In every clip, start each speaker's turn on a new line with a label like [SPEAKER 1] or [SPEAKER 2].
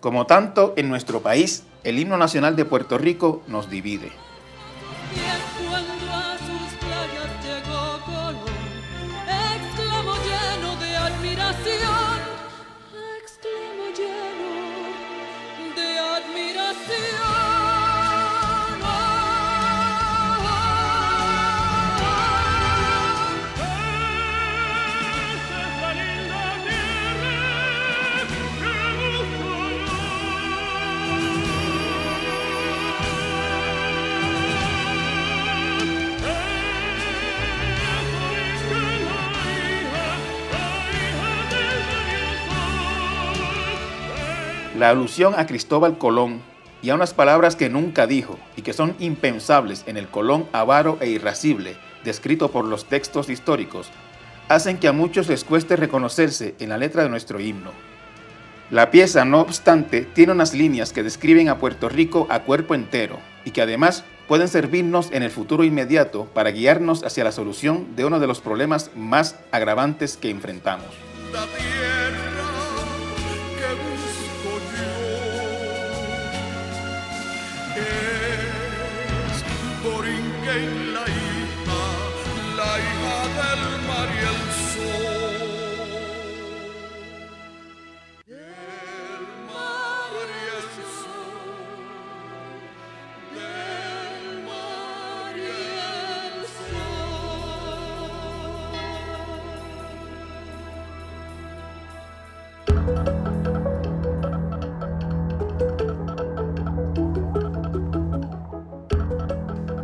[SPEAKER 1] Como tanto en nuestro país, el himno nacional de Puerto Rico nos divide. La alusión a Cristóbal Colón y a unas palabras que nunca dijo y que son impensables en el Colón avaro e irascible descrito por los textos históricos, hacen que a muchos les cueste reconocerse en la letra de nuestro himno. La pieza, no obstante, tiene unas líneas que describen a Puerto Rico a cuerpo entero y que además pueden servirnos en el futuro inmediato para guiarnos hacia la solución de uno de los problemas más agravantes que enfrentamos.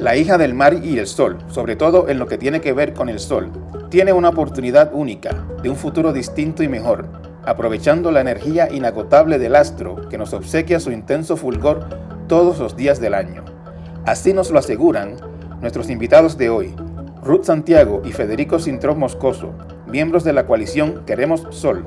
[SPEAKER 1] La hija del mar y el sol, sobre todo en lo que tiene que ver con el sol, tiene una oportunidad única de un futuro distinto y mejor, aprovechando la energía inagotable del astro que nos obsequia su intenso fulgor todos los días del año. Así nos lo aseguran nuestros invitados de hoy, Ruth Santiago y Federico Sintrón Moscoso, miembros de la coalición Queremos Sol,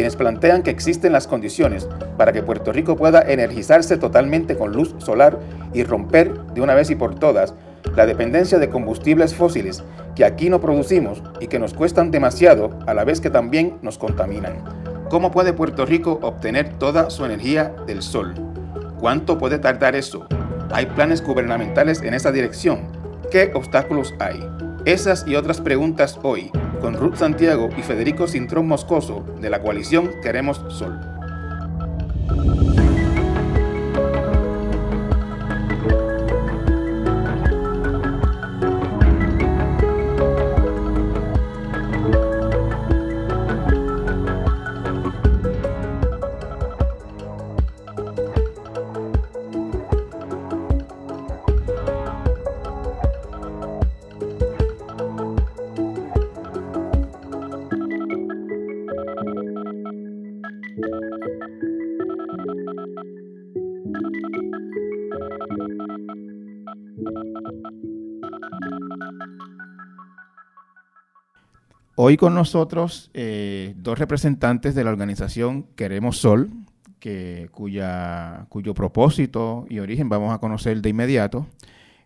[SPEAKER 1] quienes plantean que existen las condiciones para que Puerto Rico pueda energizarse totalmente con luz solar y romper de una vez y por todas la dependencia de combustibles fósiles que aquí no producimos y que nos cuestan demasiado a la vez que también nos contaminan. ¿Cómo puede Puerto Rico obtener toda su energía del sol? ¿Cuánto puede tardar eso? ¿Hay planes gubernamentales en esa dirección? ¿Qué obstáculos hay? Esas y otras preguntas hoy con Ruth Santiago y Federico Cintrón Moscoso de la coalición Queremos Sol. Hoy con nosotros eh, dos representantes de la organización Queremos Sol, que, cuya, cuyo propósito y origen vamos a conocer de inmediato.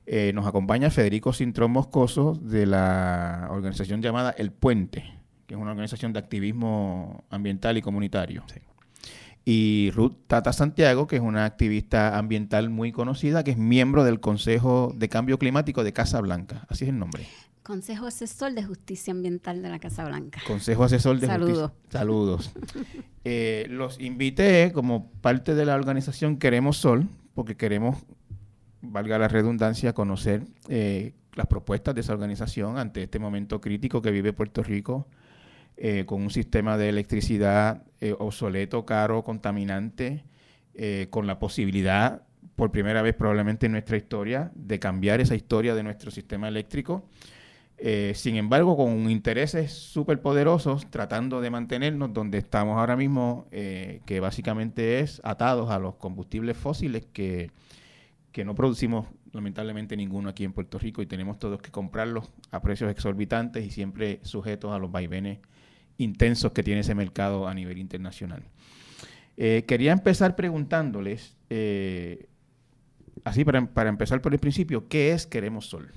[SPEAKER 1] Eh, nos acompaña Federico Cintrón Moscoso de la organización llamada El Puente, que es una organización de activismo ambiental y comunitario. Y Ruth Tata Santiago, que es una activista ambiental muy conocida, que es miembro del Consejo de Cambio Climático de Casa Blanca. Así es el nombre.
[SPEAKER 2] Consejo Asesor de Justicia Ambiental de la Casa Blanca.
[SPEAKER 1] Consejo Asesor de Justicia. Saludos. Eh, los invité como parte de la organización Queremos Sol, porque queremos, valga la redundancia, conocer eh, las propuestas de esa organización ante este momento crítico que vive Puerto Rico, eh, con un sistema de electricidad obsoleto, caro, contaminante, con la posibilidad, por primera vez probablemente en nuestra historia, de cambiar esa historia de nuestro sistema eléctrico eh, sin embargo, con intereses súper poderosos, tratando de mantenernos donde estamos ahora mismo, eh, que básicamente es atados a los combustibles fósiles que, que no producimos lamentablemente ninguno aquí en Puerto Rico y tenemos todos que comprarlos a precios exorbitantes y siempre sujetos a los vaivenes intensos que tiene ese mercado a nivel internacional. Eh, quería empezar preguntándoles, así para, para empezar por el principio, ¿qué es Queremos Sol?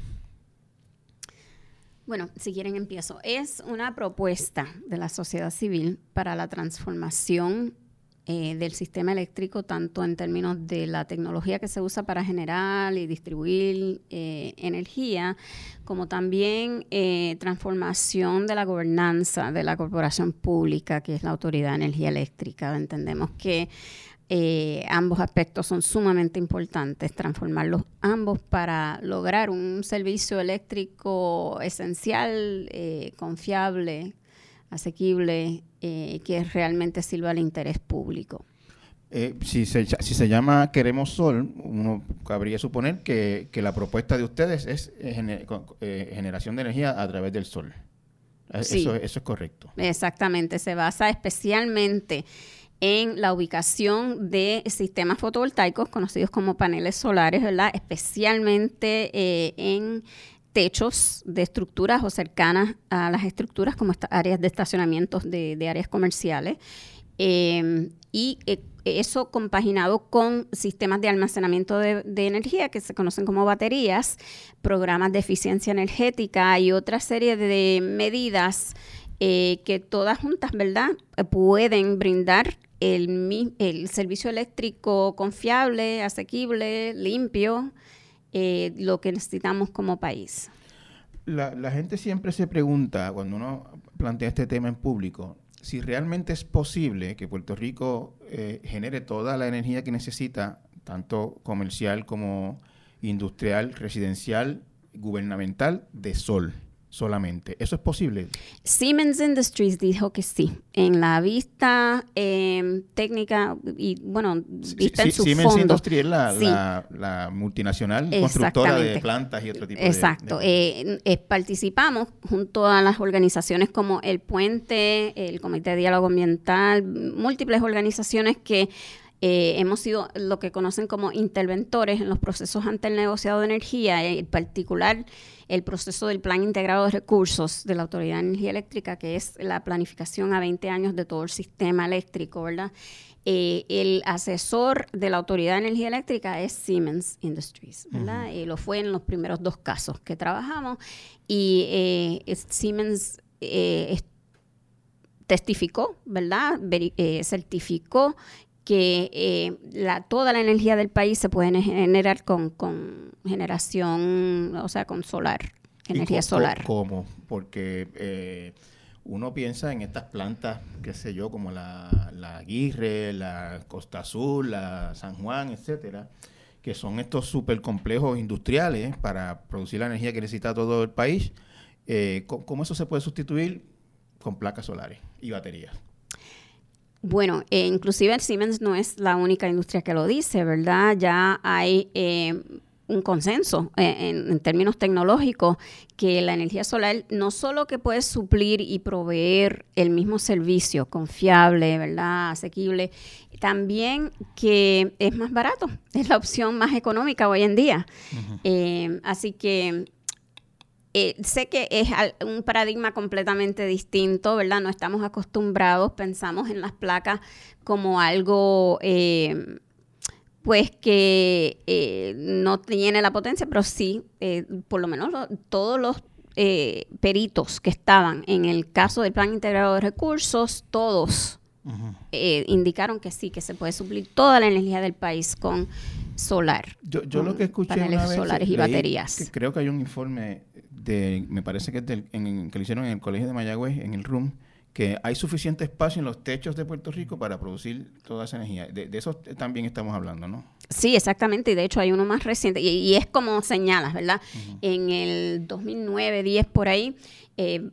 [SPEAKER 2] Bueno, si quieren empiezo. Es una propuesta de la sociedad civil para la transformación eh, del sistema eléctrico, tanto en términos de la tecnología que se usa para generar y distribuir eh, energía, como también eh, transformación de la gobernanza de la corporación pública, que es la Autoridad de Energía Eléctrica. Entendemos que ambos aspectos son sumamente importantes, transformarlos ambos para lograr un servicio eléctrico esencial, confiable, asequible, eh, que realmente sirva al interés público.
[SPEAKER 1] Eh, si, se, si se llama Queremos Sol, uno cabría suponer que, la propuesta de ustedes es eh, generación de energía a través del sol. Eso, eso es correcto.
[SPEAKER 2] Exactamente, se basa especialmente en la ubicación de sistemas fotovoltaicos conocidos como paneles solares, ¿verdad? Especialmente en techos de estructuras o cercanas a las estructuras como áreas de estacionamientos de, áreas comerciales. Em, y eh, eso compaginado con sistemas de almacenamiento de, energía que se conocen como baterías, programas de eficiencia energética y otra serie de medidas eh, que todas juntas, ¿verdad?, pueden brindar el, el servicio eléctrico confiable, asequible, limpio, eh, lo que necesitamos como país.
[SPEAKER 1] La, gente siempre se pregunta, cuando uno plantea este tema en público, si realmente es posible que Puerto Rico eh, genere toda la energía que necesita, tanto comercial como industrial, residencial, gubernamental, de sol solamente. ¿Eso es posible?
[SPEAKER 2] Siemens Industries dijo que sí. En la vista em, técnica y, bueno, vista en su
[SPEAKER 1] Siemens Industries es la, multinacional constructora de plantas y otro tipo
[SPEAKER 2] de... Exacto. Eh, eh, participamos junto a las organizaciones como El Puente, el Comité de Diálogo Ambiental, múltiples organizaciones que eh, hemos sido lo que conocen como interventores en los procesos ante el negociado de energía, en particular el proceso del Plan Integrado de Recursos de la Autoridad de Energía Eléctrica, que es la planificación a 20 años de todo el sistema eléctrico, ¿verdad? Eh, el asesor de la Autoridad de Energía Eléctrica es Siemens Industries, ¿verdad? lo fue en los primeros dos casos que trabajamos y eh, Siemens testificó, ¿verdad? certificó que eh, la, toda la energía del país se puede generar con, generación, o sea, con solar, energía solar.
[SPEAKER 1] ¿Cómo? Porque eh, uno piensa en estas plantas, qué sé yo, como la, la Aguirre, la Costa Azul, la San Juan, etcétera, que son estos super complejos industriales para producir la energía que necesita todo el país. Eh, ¿Cómo eso se puede sustituir? Con placas solares y baterías.
[SPEAKER 2] Bueno, eh, inclusive Siemens no es la única industria que lo dice, ¿verdad? Ya hay eh, un consenso eh, en, términos tecnológicos que la energía solar no solo que puede suplir y proveer el mismo servicio confiable, ¿verdad? Asequible, también que es más barato, es la opción más económica hoy en día. así que eh, sé que es un paradigma completamente distinto, ¿verdad? No estamos acostumbrados, pensamos en las placas como algo, eh, pues que eh, no tiene la potencia, pero sí, por lo menos todos los peritos que estaban en el caso del Plan Integrado de Recursos, todos indicaron que sí, que se puede suplir toda la energía del país con solar.
[SPEAKER 1] Yo, lo que escuché
[SPEAKER 2] paneles solares y baterías.
[SPEAKER 1] creo que hay un informe me parece que, que lo hicieron en el Colegio de Mayagüez, en el RUM, que hay suficiente espacio en los techos de Puerto Rico para producir toda esa energía. De, eso también estamos hablando, ¿no?
[SPEAKER 2] Sí, exactamente. Y de hecho hay uno más reciente. Y, es como señalas, ¿verdad? En el 2009, 10 por ahí, eh,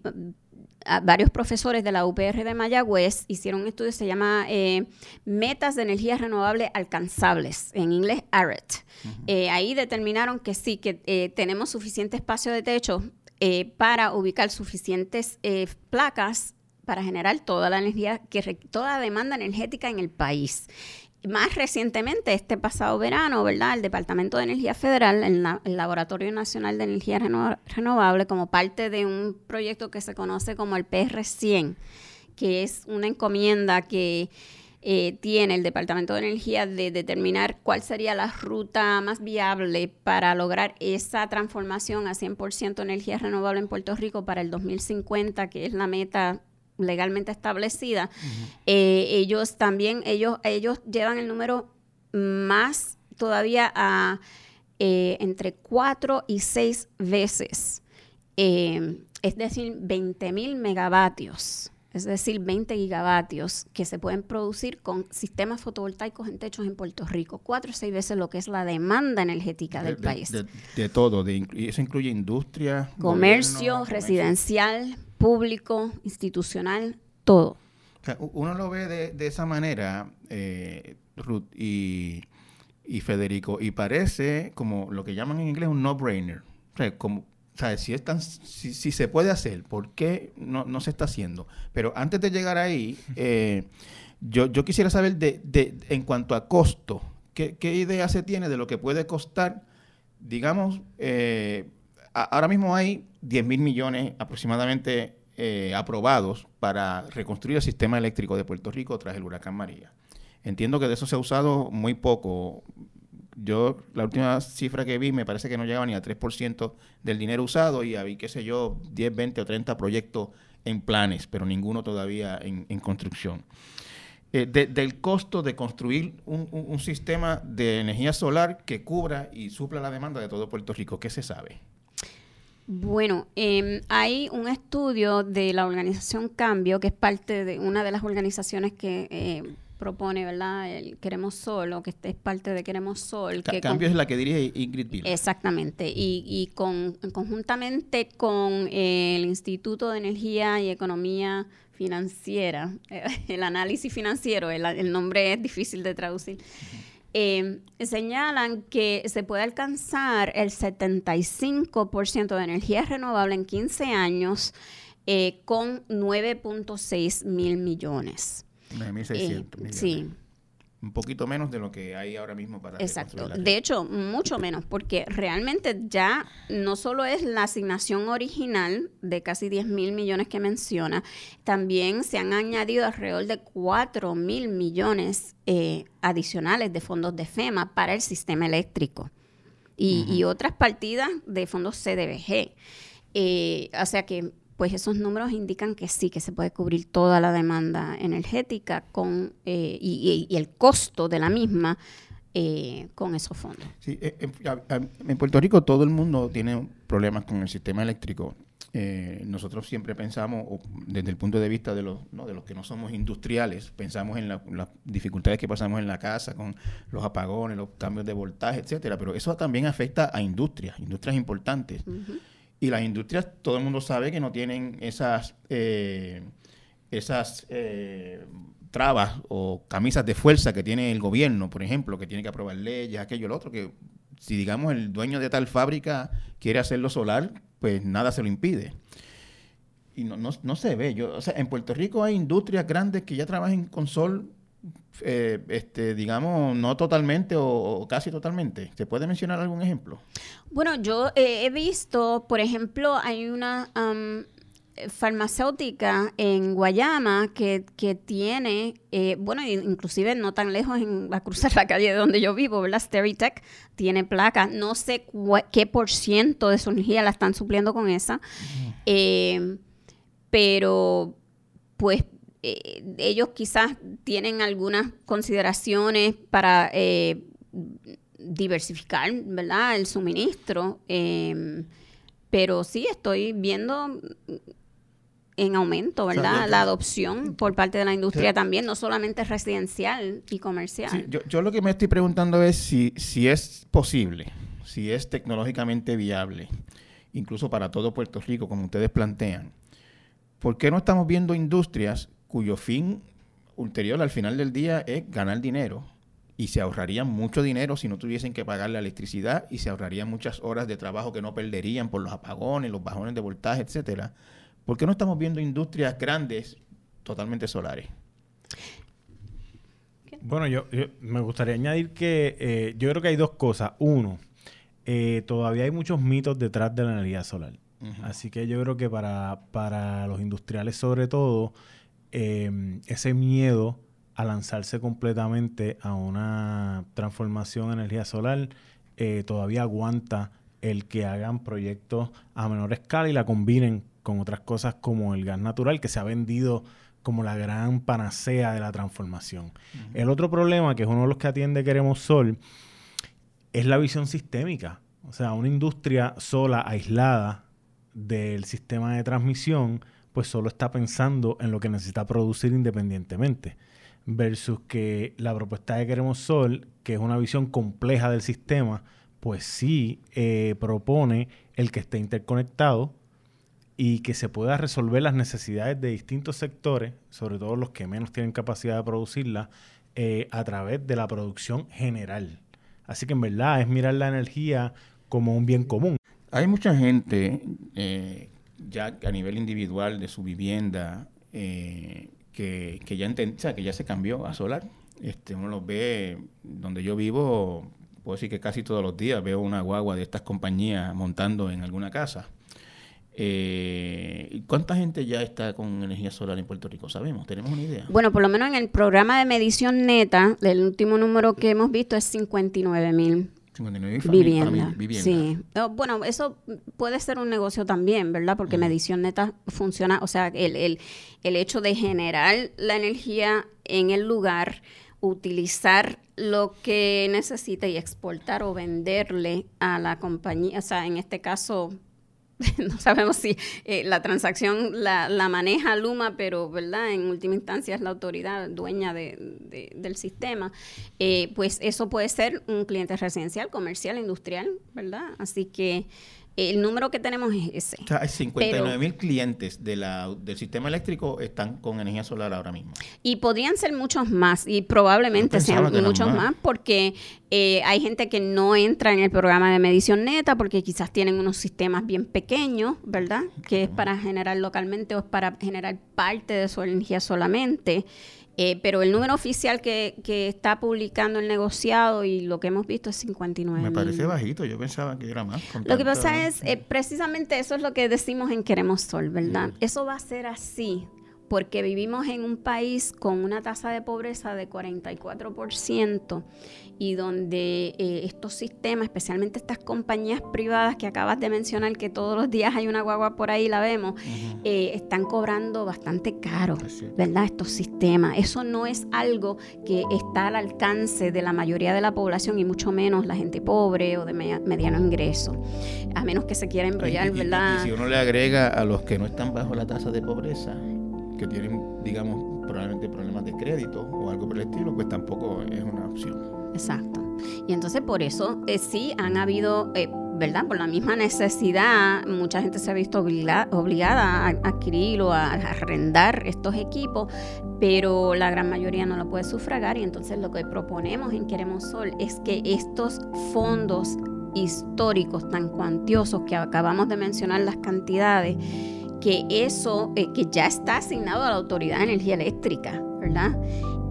[SPEAKER 2] varios profesores de la UPR de Mayagüez hicieron un estudio que se llama eh, Metas de Energía Renovable Alcanzables, en inglés ARET. Eh, ahí determinaron que sí, que eh, tenemos suficiente espacio de techo para ubicar suficientes placas para generar toda la energía, que toda la demanda energética en el país más recientemente, este pasado verano, ¿verdad? El Departamento de Energía Federal, el, Laboratorio Nacional de Energía Renovable, como parte de un proyecto que se conoce como el PR100, que es una encomienda que eh, tiene el Departamento de Energía de determinar cuál sería la ruta más viable para lograr esa transformación a 100% energía renovable en Puerto Rico para el 2050, que es la meta legalmente establecida, eh, ellos también, ellos, ellos llevan el número más todavía a eh, entre cuatro y seis veces, eh, es decir, 20 mil megavatios es decir, 20 gigavatios que se pueden producir con sistemas fotovoltaicos en techos en Puerto Rico, cuatro o seis veces lo que es la demanda energética del país.
[SPEAKER 1] De, todo, de, eso incluye industria,
[SPEAKER 2] comercio, residencial, público, institucional, todo.
[SPEAKER 1] uno lo ve de, esa manera, eh, Ruth y, Federico, y parece como lo que llaman en inglés un no-brainer. como o sea, si, es si, se puede hacer, ¿por qué no, se está haciendo? Pero antes de llegar ahí, eh, yo, quisiera saber de, de, en cuanto a costo, ¿qué, idea se tiene de lo que puede costar? Digamos, eh, ahora mismo hay 10 mil millones aproximadamente eh, aprobados para reconstruir el sistema eléctrico de Puerto Rico tras el huracán María. Entiendo que de eso se ha usado muy poco, yo la última cifra que vi me parece que no llegaba ni al 3% del dinero usado y había, qué sé yo, 10, 20 o 30 proyectos en planes, pero ninguno todavía en, construcción. Eh, del costo de construir un, sistema de energía solar que cubra y supla la demanda de todo Puerto Rico, ¿qué se sabe?
[SPEAKER 2] Bueno, em, hay un estudio de la organización Cambio, que es parte de una de las organizaciones que eh, propone, ¿verdad? El Queremos Sol, o que es parte de Queremos Sol.
[SPEAKER 1] que cambio es la que dirige Ingrid Pila.
[SPEAKER 2] Exactamente, y, y con, conjuntamente con el Instituto de Energía y Economía Financiera, el análisis financiero, el, nombre es difícil de traducir, eh, señalan que se puede alcanzar el 75% de energía renovable en 15 años eh, con 9.6 mil millones.
[SPEAKER 1] 9.600 eh, millones. Sí. Un poquito menos de lo que hay ahora mismo para
[SPEAKER 2] Exacto. De hecho, mucho menos, porque realmente ya no solo es la asignación original de casi 10 mil millones que menciona, también se han añadido alrededor de 4 mil millones eh, adicionales de fondos de FEMA para el sistema eléctrico y, otras partidas de fondos CDBG. Eh, o sea que pues esos números indican que sí, que se puede cubrir toda la demanda energética con eh, y, el costo de la misma eh, con esos fondos.
[SPEAKER 1] Sí, eh, en, Puerto Rico todo el mundo tiene problemas con el sistema eléctrico. nosotros siempre pensamos, desde el punto de vista de los, ¿no? de los que no somos industriales, pensamos en las dificultades que pasamos en la casa con los apagones, los cambios de voltaje, etcétera, pero eso también afecta a industrias, industrias importantes. Y las industrias, todo el mundo sabe que no tienen esas, eh, esas eh, trabas o camisas de fuerza que tiene el gobierno, por ejemplo, que tiene que aprobar leyes, aquello, lo otro, que si digamos el dueño de tal fábrica quiere hacerlo solar, pues nada se lo impide. Y no, no, se ve. Yo, o sea, en Puerto Rico hay industrias grandes que ya trabajan con sol eh, este, digamos, no totalmente o, casi totalmente. ¿Se puede mencionar algún ejemplo?
[SPEAKER 2] Bueno, yo eh, he visto, por ejemplo, hay una farmacéutica en Guayama que, que tiene, eh, bueno, inclusive no tan lejos en, a cruzar la calle de donde yo vivo, ¿verdad? Steritech tiene placa. No sé qué por ciento de su energía la están supliendo con esa. pero pues eh, ellos quizás tienen algunas consideraciones para eh, diversificar, ¿verdad? El suministro, em, pero sí estoy viendo en aumento, ¿verdad? la adopción por parte de la industria también, no solamente residencial y comercial.
[SPEAKER 1] yo, yo, lo que me estoy preguntando es si, si es posible, si es tecnológicamente viable, incluso para todo Puerto Rico, como ustedes plantean. ¿Por qué no estamos viendo industrias cuyo fin ulterior al final del día es ganar dinero. Y se ahorrarían mucho dinero si no tuviesen que pagar la electricidad y se ahorrarían muchas horas de trabajo que no perderían por los apagones, los bajones de voltaje, etcétera. ¿Por qué no estamos viendo industrias grandes totalmente solares?
[SPEAKER 3] Bueno, yo, me gustaría añadir que eh, yo creo que hay dos cosas. Uno, eh, todavía hay muchos mitos detrás de la energía solar. Así que yo creo que para, para los industriales sobre todo, Em, ese miedo a lanzarse completamente a una transformación en energía solar eh, todavía aguanta el que hagan proyectos a menor escala y la combinen con otras cosas como el gas natural que se ha vendido como la gran panacea de la transformación. El otro problema, que es uno de los que atiende Queremos Sol, es la visión sistémica. O sea, una industria sola, aislada del sistema de transmisión, pues solo está pensando en lo que necesita producir independientemente. Versus que la propuesta de Queremos Sol, que es una visión compleja del sistema, pues sí eh, propone el que esté interconectado y que se pueda resolver las necesidades de distintos sectores, sobre todo los que menos tienen capacidad de producirla, eh, a través de la producción general. Así que en verdad es mirar la energía como un bien común.
[SPEAKER 1] Hay mucha gente eh, ya a nivel individual de su vivienda que, que, ya que ya se cambió a solar. Este, uno los ve donde yo vivo, puedo decir que casi todos los días veo una guagua de estas compañías montando en alguna casa. Eh, ¿Cuánta gente ya está con energía solar en Puerto Rico? ¿Sabemos? ¿Tenemos una idea?
[SPEAKER 2] Bueno, por lo menos en el programa de medición neta, el último número que hemos visto es 59 mil. 59 viviendas. Sí. Oh, bueno, eso puede ser un negocio también, ¿verdad? Porque medición neta funciona, o sea, el, el, el hecho de generar la energía en el lugar utilizar lo que necesita y exportar o venderle a la compañía, o sea, en este caso no sabemos si eh, la transacción la, maneja Luma, pero verdad en última instancia es la autoridad dueña de, del sistema, eh, pues eso puede ser un cliente residencial, comercial, industrial, ¿verdad? Así que el número que tenemos es ese.
[SPEAKER 1] O sea, hay 59 mil clientes de la, del sistema eléctrico están con energía solar ahora mismo.
[SPEAKER 2] Y podrían ser muchos más, y probablemente sean muchos más. porque eh, hay gente que no entra en el programa de medición neta porque quizás tienen unos sistemas bien pequeños, ¿verdad? Que es para generar localmente o es para generar parte de su energía solamente. Eh, pero el número oficial que, que, está publicando el negociado y lo que hemos visto es 59.
[SPEAKER 1] Me parece bajito, yo pensaba que era más.
[SPEAKER 2] Lo que pasa es, eh, precisamente eso es lo que decimos en Queremos Sol, ¿verdad? Eso va a ser así porque vivimos en un país con una tasa de pobreza de 44% y donde eh, estos sistemas, especialmente estas compañías privadas que acabas de mencionar, que todos los días hay una guagua por ahí, la vemos, eh, están cobrando bastante caro, ¿verdad? Estos sistemas. Eso no es algo que está al alcance de la mayoría de la población y mucho menos la gente pobre o de mediano ingreso, a menos que se quiera embrollar, ¿verdad?
[SPEAKER 1] y si uno le agrega a los que no están bajo la tasa de pobreza, que tienen, digamos, probablemente problemas de crédito o algo por el estilo, pues tampoco es una opción.
[SPEAKER 2] Exacto. Y entonces por eso eh, sí han habido, eh, ¿verdad? Por la misma necesidad, mucha gente se ha visto obligada a adquirir o a arrendar estos equipos, pero la gran mayoría no lo puede sufragar y entonces lo que proponemos en Queremos Sol es que estos fondos históricos tan cuantiosos que acabamos de mencionar las cantidades, que eso, eh, que ya está asignado a la Autoridad de Energía Eléctrica, ¿verdad?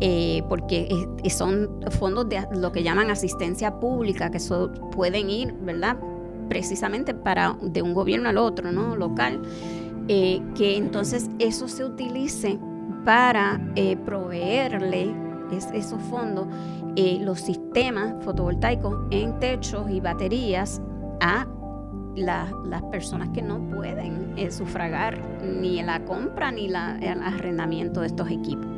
[SPEAKER 2] Eh, porque son fondos de lo que llaman asistencia pública, que pueden ir, ¿verdad? Precisamente para de un gobierno al otro, ¿no? Local, eh, que entonces eso se utilice para proveerle esos fondos, los sistemas fotovoltaicos en techos y baterías a las personas que no pueden eh, sufragar ni la compra ni el arrendamiento de estos equipos.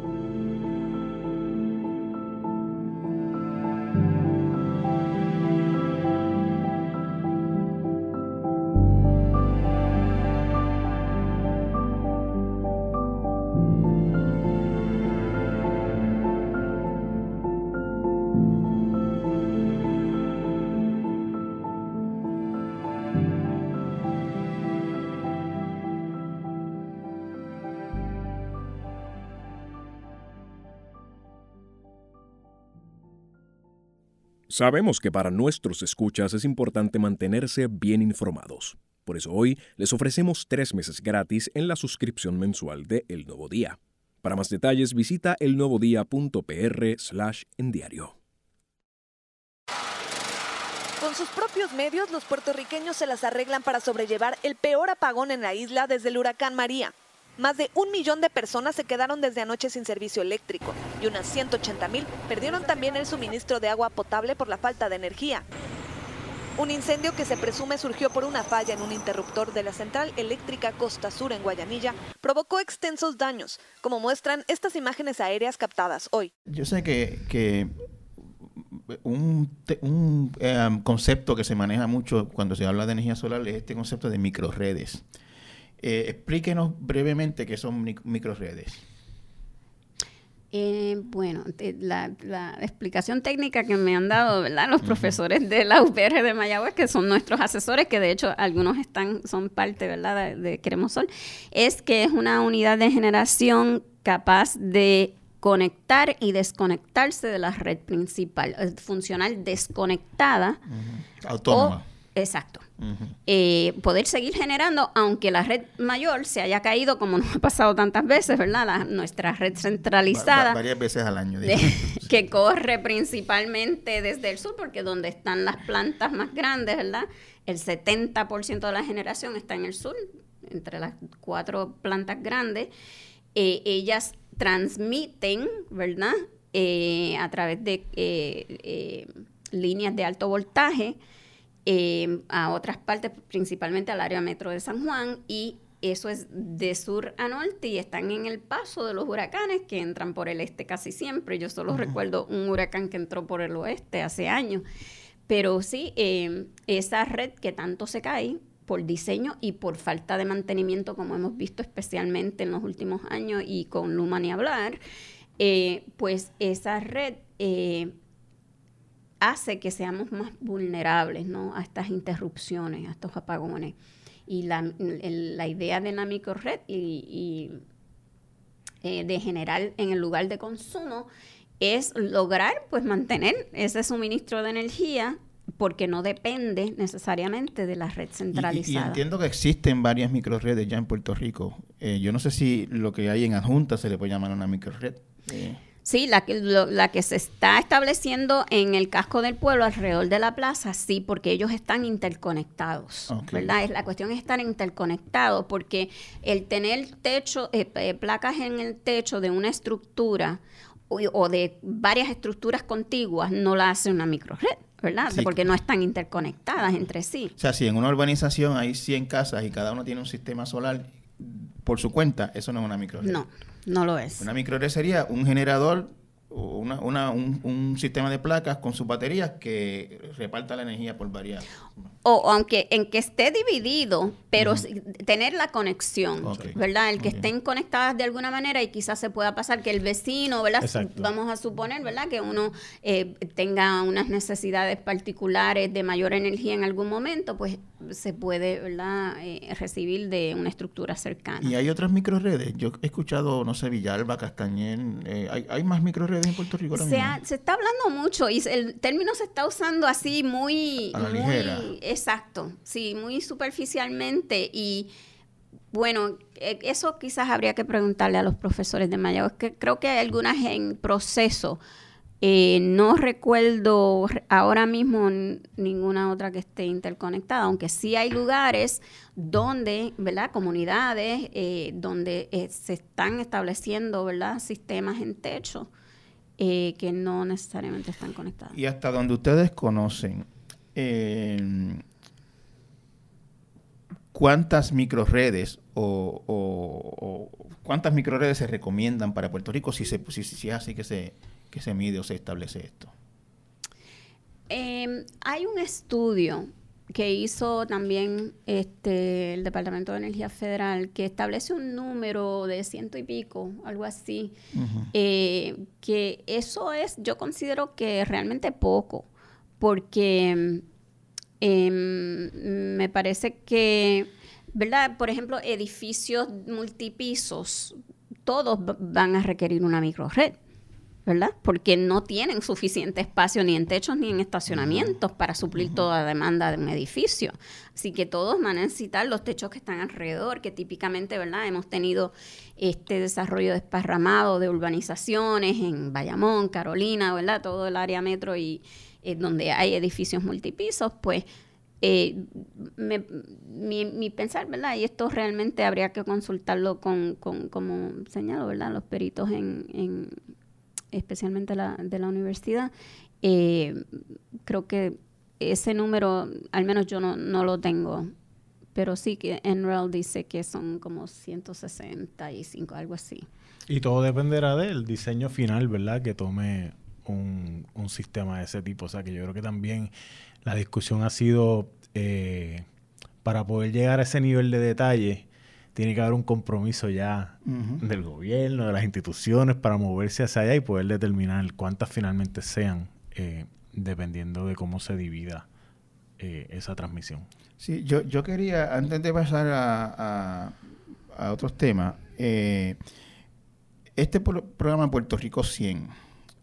[SPEAKER 4] Sabemos que para nuestros escuchas es importante mantenerse bien informados. Por eso hoy les ofrecemos tres meses gratis en la suscripción mensual de El Nuevo Día. Para más detalles visita elnuevodía.pr slash.
[SPEAKER 5] Con sus propios medios, los puertorriqueños se las arreglan para sobrellevar el peor apagón en la isla desde el huracán María. Más de un millón de personas se quedaron desde anoche sin servicio eléctrico y unas 180 mil perdieron también el suministro de agua potable por la falta de energía. Un incendio que se presume surgió por una falla en un interruptor de la central eléctrica Costa Sur en Guayanilla provocó extensos daños, como muestran estas imágenes aéreas captadas hoy.
[SPEAKER 1] Yo sé que, un, eh, concepto que se maneja mucho cuando se habla de energía solar es este concepto de microredes. Eh, explíquenos brevemente qué son microredes.
[SPEAKER 2] Eh, bueno, la, explicación técnica que me han dado ¿verdad? los profesores de la UPR de Mayagüez, que son nuestros asesores, que de hecho algunos están son parte ¿verdad? de, de Queremos Sol, es que es una unidad de generación capaz de conectar y desconectarse de la red principal, funcional desconectada.
[SPEAKER 1] Autónoma.
[SPEAKER 2] exacto. Eh, poder seguir generando, aunque la red mayor se haya caído, como nos ha pasado tantas veces, ¿verdad? nuestra red centralizada.
[SPEAKER 1] varias veces al año.
[SPEAKER 2] que corre principalmente desde el sur, porque donde están las plantas más grandes, ¿verdad? El 70% de la generación está en el sur, entre las cuatro plantas grandes. Eh, ellas transmiten, ¿verdad? Eh, a través de líneas de alto voltaje Em, a otras partes, principalmente al área metro de San Juan, y eso es de sur a norte y están en el paso de los huracanes que entran por el este casi siempre. Yo solo recuerdo un huracán que entró por el oeste hace años. Pero sí, em, esa red que tanto se cae por diseño y por falta de mantenimiento, como hemos visto especialmente en los últimos años y con Luma ni hablar, eh, pues esa red eh, hace que seamos más vulnerables ¿no? a estas interrupciones, a estos apagones. Y la, la idea de la microred y, eh, de generar en el lugar de consumo es lograr pues mantener ese suministro de energía porque no depende necesariamente de la red centralizada.
[SPEAKER 1] Y, entiendo que existen varias microredes ya en Puerto Rico. Eh, yo no sé si lo que hay en adjunta se le puede llamar una microred. Eh.
[SPEAKER 2] Sí, la que, la que se está estableciendo en el casco del pueblo alrededor de la plaza, sí, porque ellos están interconectados, ¿verdad? La cuestión es estar interconectados, porque el tener techo, eh, eh, placas en el techo de una estructura o, de varias estructuras contiguas no la hace una microred. ¿verdad? Porque no están interconectadas entre sí.
[SPEAKER 1] O sea, si en una urbanización hay 100 casas y cada uno tiene un sistema solar por su cuenta, eso no es una microred.
[SPEAKER 2] No, no lo es.
[SPEAKER 1] Una microred sería un generador una, una, un, un, sistema de placas con sus baterías que reparta la energía por varias.
[SPEAKER 2] O aunque en que esté dividido, pero tener la conexión, ¿verdad? El que estén conectadas de alguna manera y quizás se pueda pasar que el vecino, ¿verdad? Vamos a suponer, ¿verdad? Que uno eh, tenga unas necesidades particulares de mayor energía en algún momento, pues se puede, ¿verdad? Eh, recibir de una estructura cercana.
[SPEAKER 1] Y hay otras microredes. Yo he escuchado, no sé, Villalba, Castañer, eh, hay, hay más microredes en Puerto Rico
[SPEAKER 2] se, se, está hablando mucho y el término se está usando así muy... muy exacto, sí, muy superficialmente y... Bueno, e, eso quizás habría que preguntarle a los profesores de Mayagüez, que creo que hay algunas en proceso. Eh, no recuerdo ahora mismo ninguna otra que esté interconectada, aunque sí hay lugares donde, ¿verdad? Comunidades eh, donde eh, se están estableciendo, ¿verdad? Sistemas en techo eh, que no necesariamente están conectados.
[SPEAKER 1] Y hasta donde ustedes conocen, eh, ¿cuántas microredes o, o, cuántas microredes se recomiendan para Puerto Rico si, se, si, si es así que se, que se mide o se establece esto?
[SPEAKER 2] Eh, hay un estudio que hizo también este el Departamento de Energía Federal, que establece un número de ciento y pico, algo así, eh, que eso es, yo considero que realmente poco, porque em, me parece que, ¿verdad? Por ejemplo, edificios multipisos, todos van a requerir una microred. ¿Verdad? Porque no tienen suficiente espacio ni en techos ni en estacionamientos para suplir toda la demanda de un edificio. Así que todos van a necesitar los techos que están alrededor, que típicamente, ¿verdad? Hemos tenido este desarrollo desparramado de urbanizaciones en Bayamón, Carolina, ¿verdad? Todo el área metro y eh, donde hay edificios multipisos, pues eh, mi, mi, pensar, ¿verdad? Y esto realmente habría que consultarlo con, con como señalo, ¿verdad? Los peritos en especialmente de la universidad, eh, creo que ese número, al menos yo no, no lo tengo. Pero sí que Enroll dice que son como 165, algo así.
[SPEAKER 3] Y todo dependerá del diseño final, ¿verdad? Que tome un, sistema de ese tipo. O sea, que yo creo que también la discusión ha sido eh, para poder llegar a ese nivel de detalle. Tiene que haber un compromiso ya del gobierno, de las instituciones, para moverse hacia allá y poder determinar cuántas finalmente sean, eh, dependiendo de cómo se divida eh, esa transmisión.
[SPEAKER 1] Sí, yo, yo quería, antes de pasar a, a, otros temas, este programa Puerto Rico 100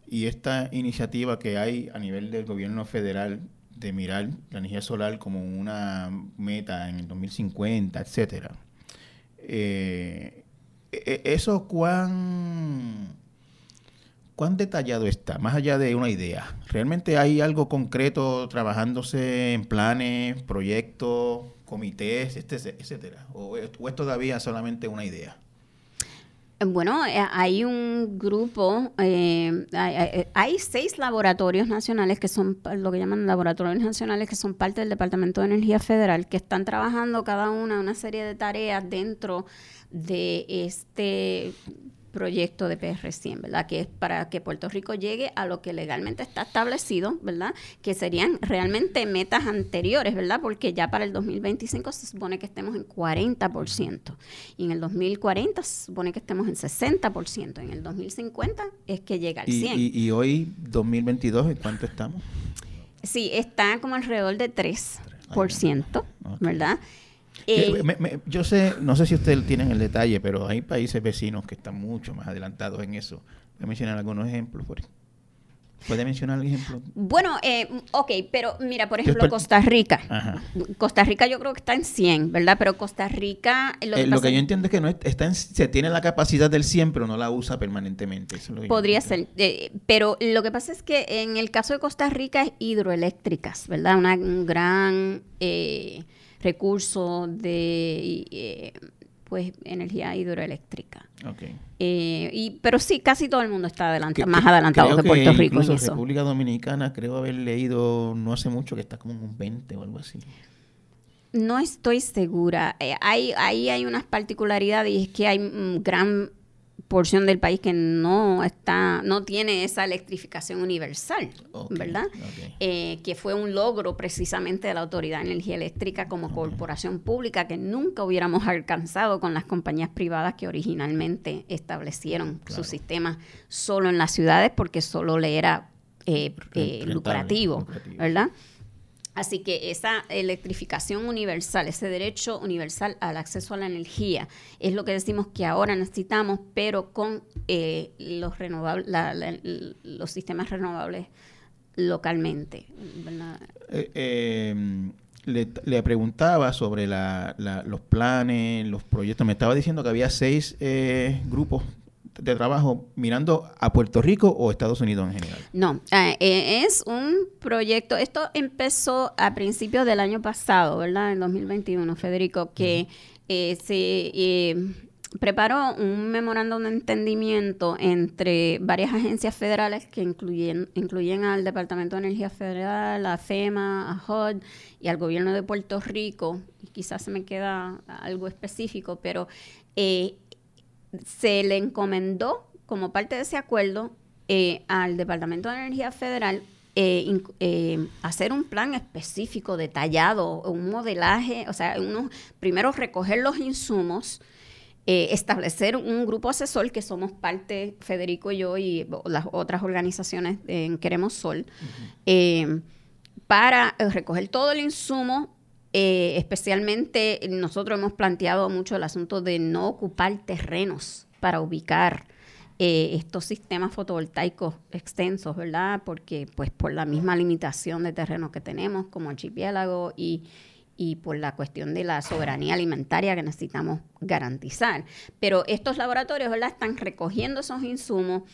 [SPEAKER 1] y esta iniciativa que hay a nivel del gobierno federal de mirar la energía solar como una meta en el 2050, etcétera. Eh, e, e, ¿Eso cuán, cuán detallado está? Más allá de una idea. ¿Realmente hay algo concreto trabajándose en planes, proyectos, comités, etcétera? ¿O es todavía solamente una idea?
[SPEAKER 2] Bueno, eh, hay un grupo, eh, hay, seis laboratorios nacionales que son lo que llaman laboratorios nacionales, que son parte del Departamento de Energía Federal, que están trabajando cada una una serie de tareas dentro de este proyecto de PR100, ¿verdad? Que es para que Puerto Rico llegue a lo que legalmente está establecido, ¿verdad? Que serían realmente metas anteriores, ¿verdad? Porque ya para el 2025 se supone que estemos en 40% y en el 2040 se supone que estemos en 60%, en el 2050 es que llega al 100.
[SPEAKER 1] ¿Y, y, hoy, 2022, en cuánto estamos?
[SPEAKER 2] Sí, está como alrededor de 3%, ¿verdad?
[SPEAKER 1] Eh, yo sé, no sé si ustedes tienen el detalle, pero hay países vecinos que están mucho más adelantados en eso. Voy a mencionar algunos ejemplos. Por ¿Puede mencionar el ejemplo?
[SPEAKER 2] Bueno, eh, ok, pero mira, por ejemplo, Costa Rica. Costa Rica yo creo que está en 100, ¿verdad? Pero Costa Rica...
[SPEAKER 1] Lo que, eh, yo entiendo es que no está en, se tiene la capacidad del 100, pero no la usa permanentemente.
[SPEAKER 2] Podría ser. pero lo que pasa es que en el caso de Costa Rica es hidroeléctricas, ¿verdad? Una, un gran recursos de eh, pues energía hidroeléctrica. Okay. Eh, y, pero sí, casi todo el mundo está adelante, más adelantado que, Puerto Rico en eso.
[SPEAKER 1] República Dominicana creo haber leído no hace mucho que está como en un 20 o algo así.
[SPEAKER 2] No estoy segura. Eh, hay, ahí hay unas particularidades y es que hay un gran porción del país que no está, no tiene esa electrificación universal, ¿verdad? Eh, que fue un logro precisamente de la Autoridad de Energía Eléctrica como corporación pública que nunca hubiéramos alcanzado con las compañías privadas que originalmente establecieron su sistema solo en las ciudades porque solo le era eh, eh, lucrativo, ¿verdad? Así que esa electrificación universal, ese derecho universal al acceso a la energía, es lo que decimos que ahora necesitamos, pero con eh, los, renovables, los sistemas renovables localmente.
[SPEAKER 1] Eh, em, le, preguntaba sobre los planes, los proyectos. Me estaba diciendo que había seis eh, grupos de trabajo mirando a Puerto Rico o Estados Unidos en general?
[SPEAKER 2] No, eh, eh, es un proyecto, esto empezó a principios del año pasado, ¿verdad? En 2021, Federico, que eh, se preparó un memorándum de entendimiento entre varias agencias federales que incluyen, incluyen al Departamento de Energía Federal, a FEMA, a HUD y al gobierno de Puerto Rico. Y quizás se me queda algo específico, pero se le encomendó como parte de ese acuerdo eh, al Departamento de Energía Federal eh, eh, hacer un plan específico, detallado, un modelaje, o sea, uno, primero recoger los insumos, establecer un grupo asesor que somos parte, Federico y yo y las otras organizaciones en Queremos Sol, para recoger todo el insumo, eh, especialmente nosotros hemos planteado mucho el asunto de no ocupar terrenos para ubicar eh, estos sistemas fotovoltaicos extensos, ¿verdad? Porque pues por la misma limitación de terrenos que tenemos como archipiélago y, y por la cuestión de la soberanía alimentaria que necesitamos garantizar. Pero estos laboratorios, ¿verdad? Están recogiendo esos insumos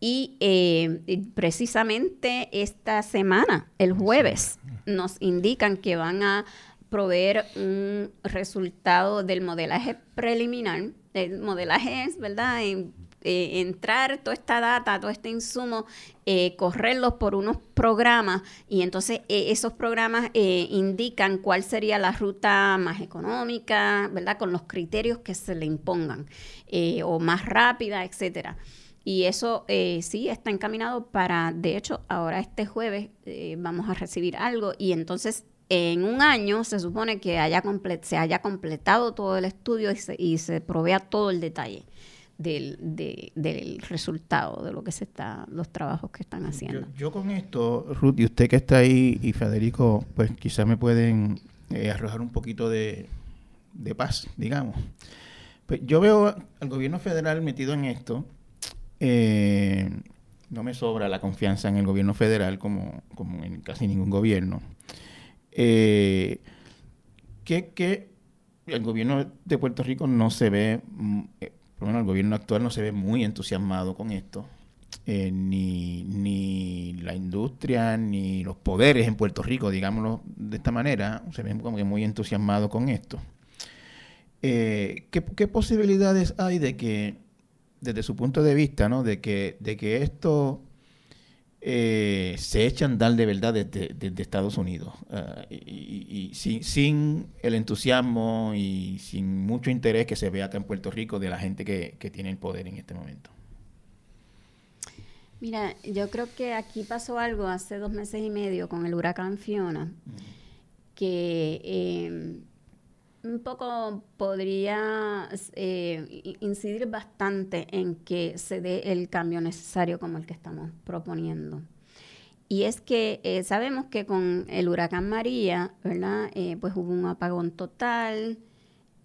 [SPEAKER 2] y eh, precisamente esta semana, el jueves, nos indican que van a proveer un resultado del modelaje preliminar. El modelaje es, ¿verdad? eh, entrar toda esta data, todo este insumo, eh, correrlos por unos programas y entonces eh, esos programas indican cuál sería la ruta más económica, ¿verdad? Con los criterios que se le impongan o más rápida, etcétera. Y eso sí está encaminado para, de hecho, ahora este jueves vamos a recibir algo y entonces en un año se supone que haya se haya completado todo el estudio y se, y se provea todo el detalle del, del, resultado de lo que se está, los trabajos que están haciendo.
[SPEAKER 1] Yo, con esto, Ruth, y usted que está ahí, y Federico, pues quizás me pueden eh, arrojar un poquito de, paz, digamos. Pues yo veo al gobierno federal metido en esto. Eh, no me sobra la confianza en el gobierno federal como, como en casi ningún gobierno. Eh, que, que el gobierno de Puerto Rico no se ve, mm, eh, por lo menos el gobierno actual no se ve muy entusiasmado con esto. Eh, ni, ni la industria, ni los poderes en Puerto Rico, digámoslo de esta manera, se ven como que muy entusiasmados con esto. ¿qué, ¿qué, posibilidades hay de que, desde su punto de vista, ¿no? de, que, de que esto eh, se echan a andar de verdad desde, Estados Unidos. Ah, y, sin, el entusiasmo y sin mucho interés que se ve acá en Puerto Rico de la gente que, tiene el poder en este momento.
[SPEAKER 2] Mira, yo creo que aquí pasó algo hace dos meses y medio con el huracán Fiona, que em, un poco podría eh, incidir bastante en que se dé el cambio necesario como el que estamos proponiendo. Y es que eh, sabemos que con el huracán María, ¿verdad? Eh, pues hubo un apagón total,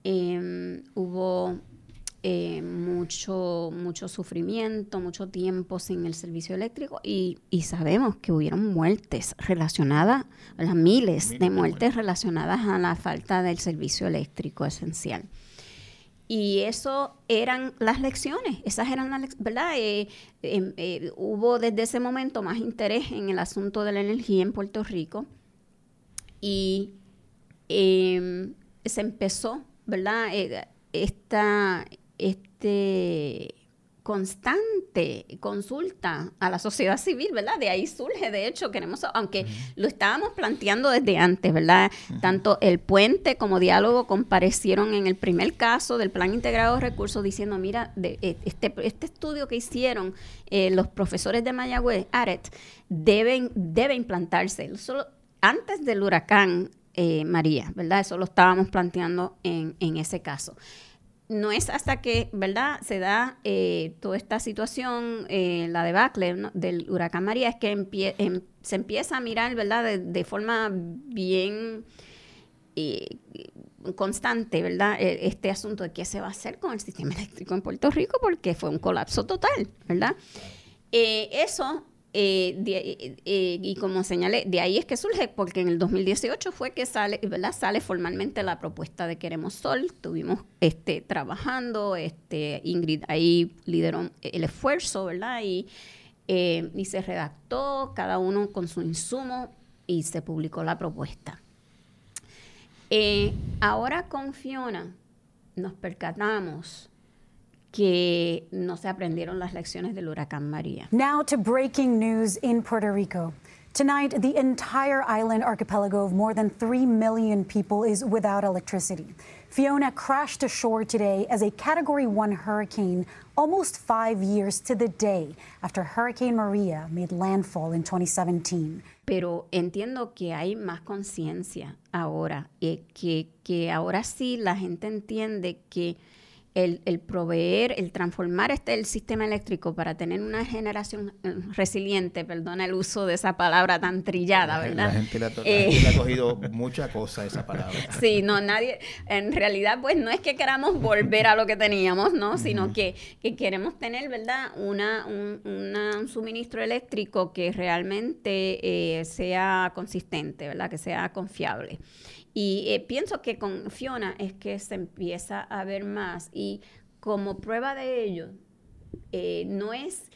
[SPEAKER 2] em, hubo eh, mucho, mucho sufrimiento, mucho tiempo sin el servicio eléctrico y, sabemos que hubieron muertes relacionadas, las miles, de muertes relacionadas a la falta del servicio eléctrico esencial. Y eso eran las lecciones, esas eran las lecciones, ¿verdad? Eh, em, eh, hubo desde ese momento más interés en el asunto de la energía en Puerto Rico y em, se empezó, ¿verdad? esta, este constante consulta a la sociedad civil, ¿verdad? De ahí surge, de hecho, queremos, aunque lo estábamos planteando desde antes, ¿verdad? Tanto el puente como diálogo comparecieron en el primer caso del Plan Integrado de Recursos diciendo, mira, de, eh, este, este estudio que hicieron eh, los profesores de Mayagüez, ARET, deben, debe implantarse. Solo, antes del huracán eh, María, ¿verdad? Eso lo estábamos planteando en, en ese caso no es hasta que, ¿verdad?, se da eh, toda esta situación, eh, la debacle del huracán María, es que em, se empieza a mirar, ¿verdad?, de, forma bien eh, constante, ¿verdad?, e, este asunto de qué se va a hacer con el sistema eléctrico en Puerto Rico, porque fue un colapso total, ¿verdad? eso eh, eh, eh, y como señalé, de ahí es que surge, porque en el 2018 fue que sale, ¿verdad? sale formalmente la propuesta de Queremos Sol. Estuvimos este, trabajando, este, Ingrid ahí lideró el esfuerzo, ¿verdad? Y, y se redactó cada uno con su insumo y se publicó la propuesta. ahora con Fiona nos percatamos que no se aprendieron las lecciones del huracán María.
[SPEAKER 6] Now to breaking news in Puerto Rico. Tonight, the entire island archipelago of more than 3 million people is without electricity. Fiona crashed ashore today as a Category 1 hurricane almost five years to the day after Hurricane Maria made landfall in 2017.
[SPEAKER 2] Pero entiendo que hay más conciencia ahora, eh, que, que ahora sí la gente entiende que el, proveer, el transformar este el sistema eléctrico para tener una generación eh, resiliente, perdona el uso de esa palabra tan trillada, ¿verdad?
[SPEAKER 1] La gente le ha, eh, cogido mucha cosa esa palabra.
[SPEAKER 2] Sí, no, nadie, en realidad pues no es que queramos volver a lo que teníamos, ¿no? Sino que, queremos tener, ¿verdad? Una, un, suministro eléctrico que realmente eh, sea consistente, ¿verdad? Que sea confiable. Y eh, pienso que con Fiona es que se empieza a ver más y como prueba de ello, eh, no es,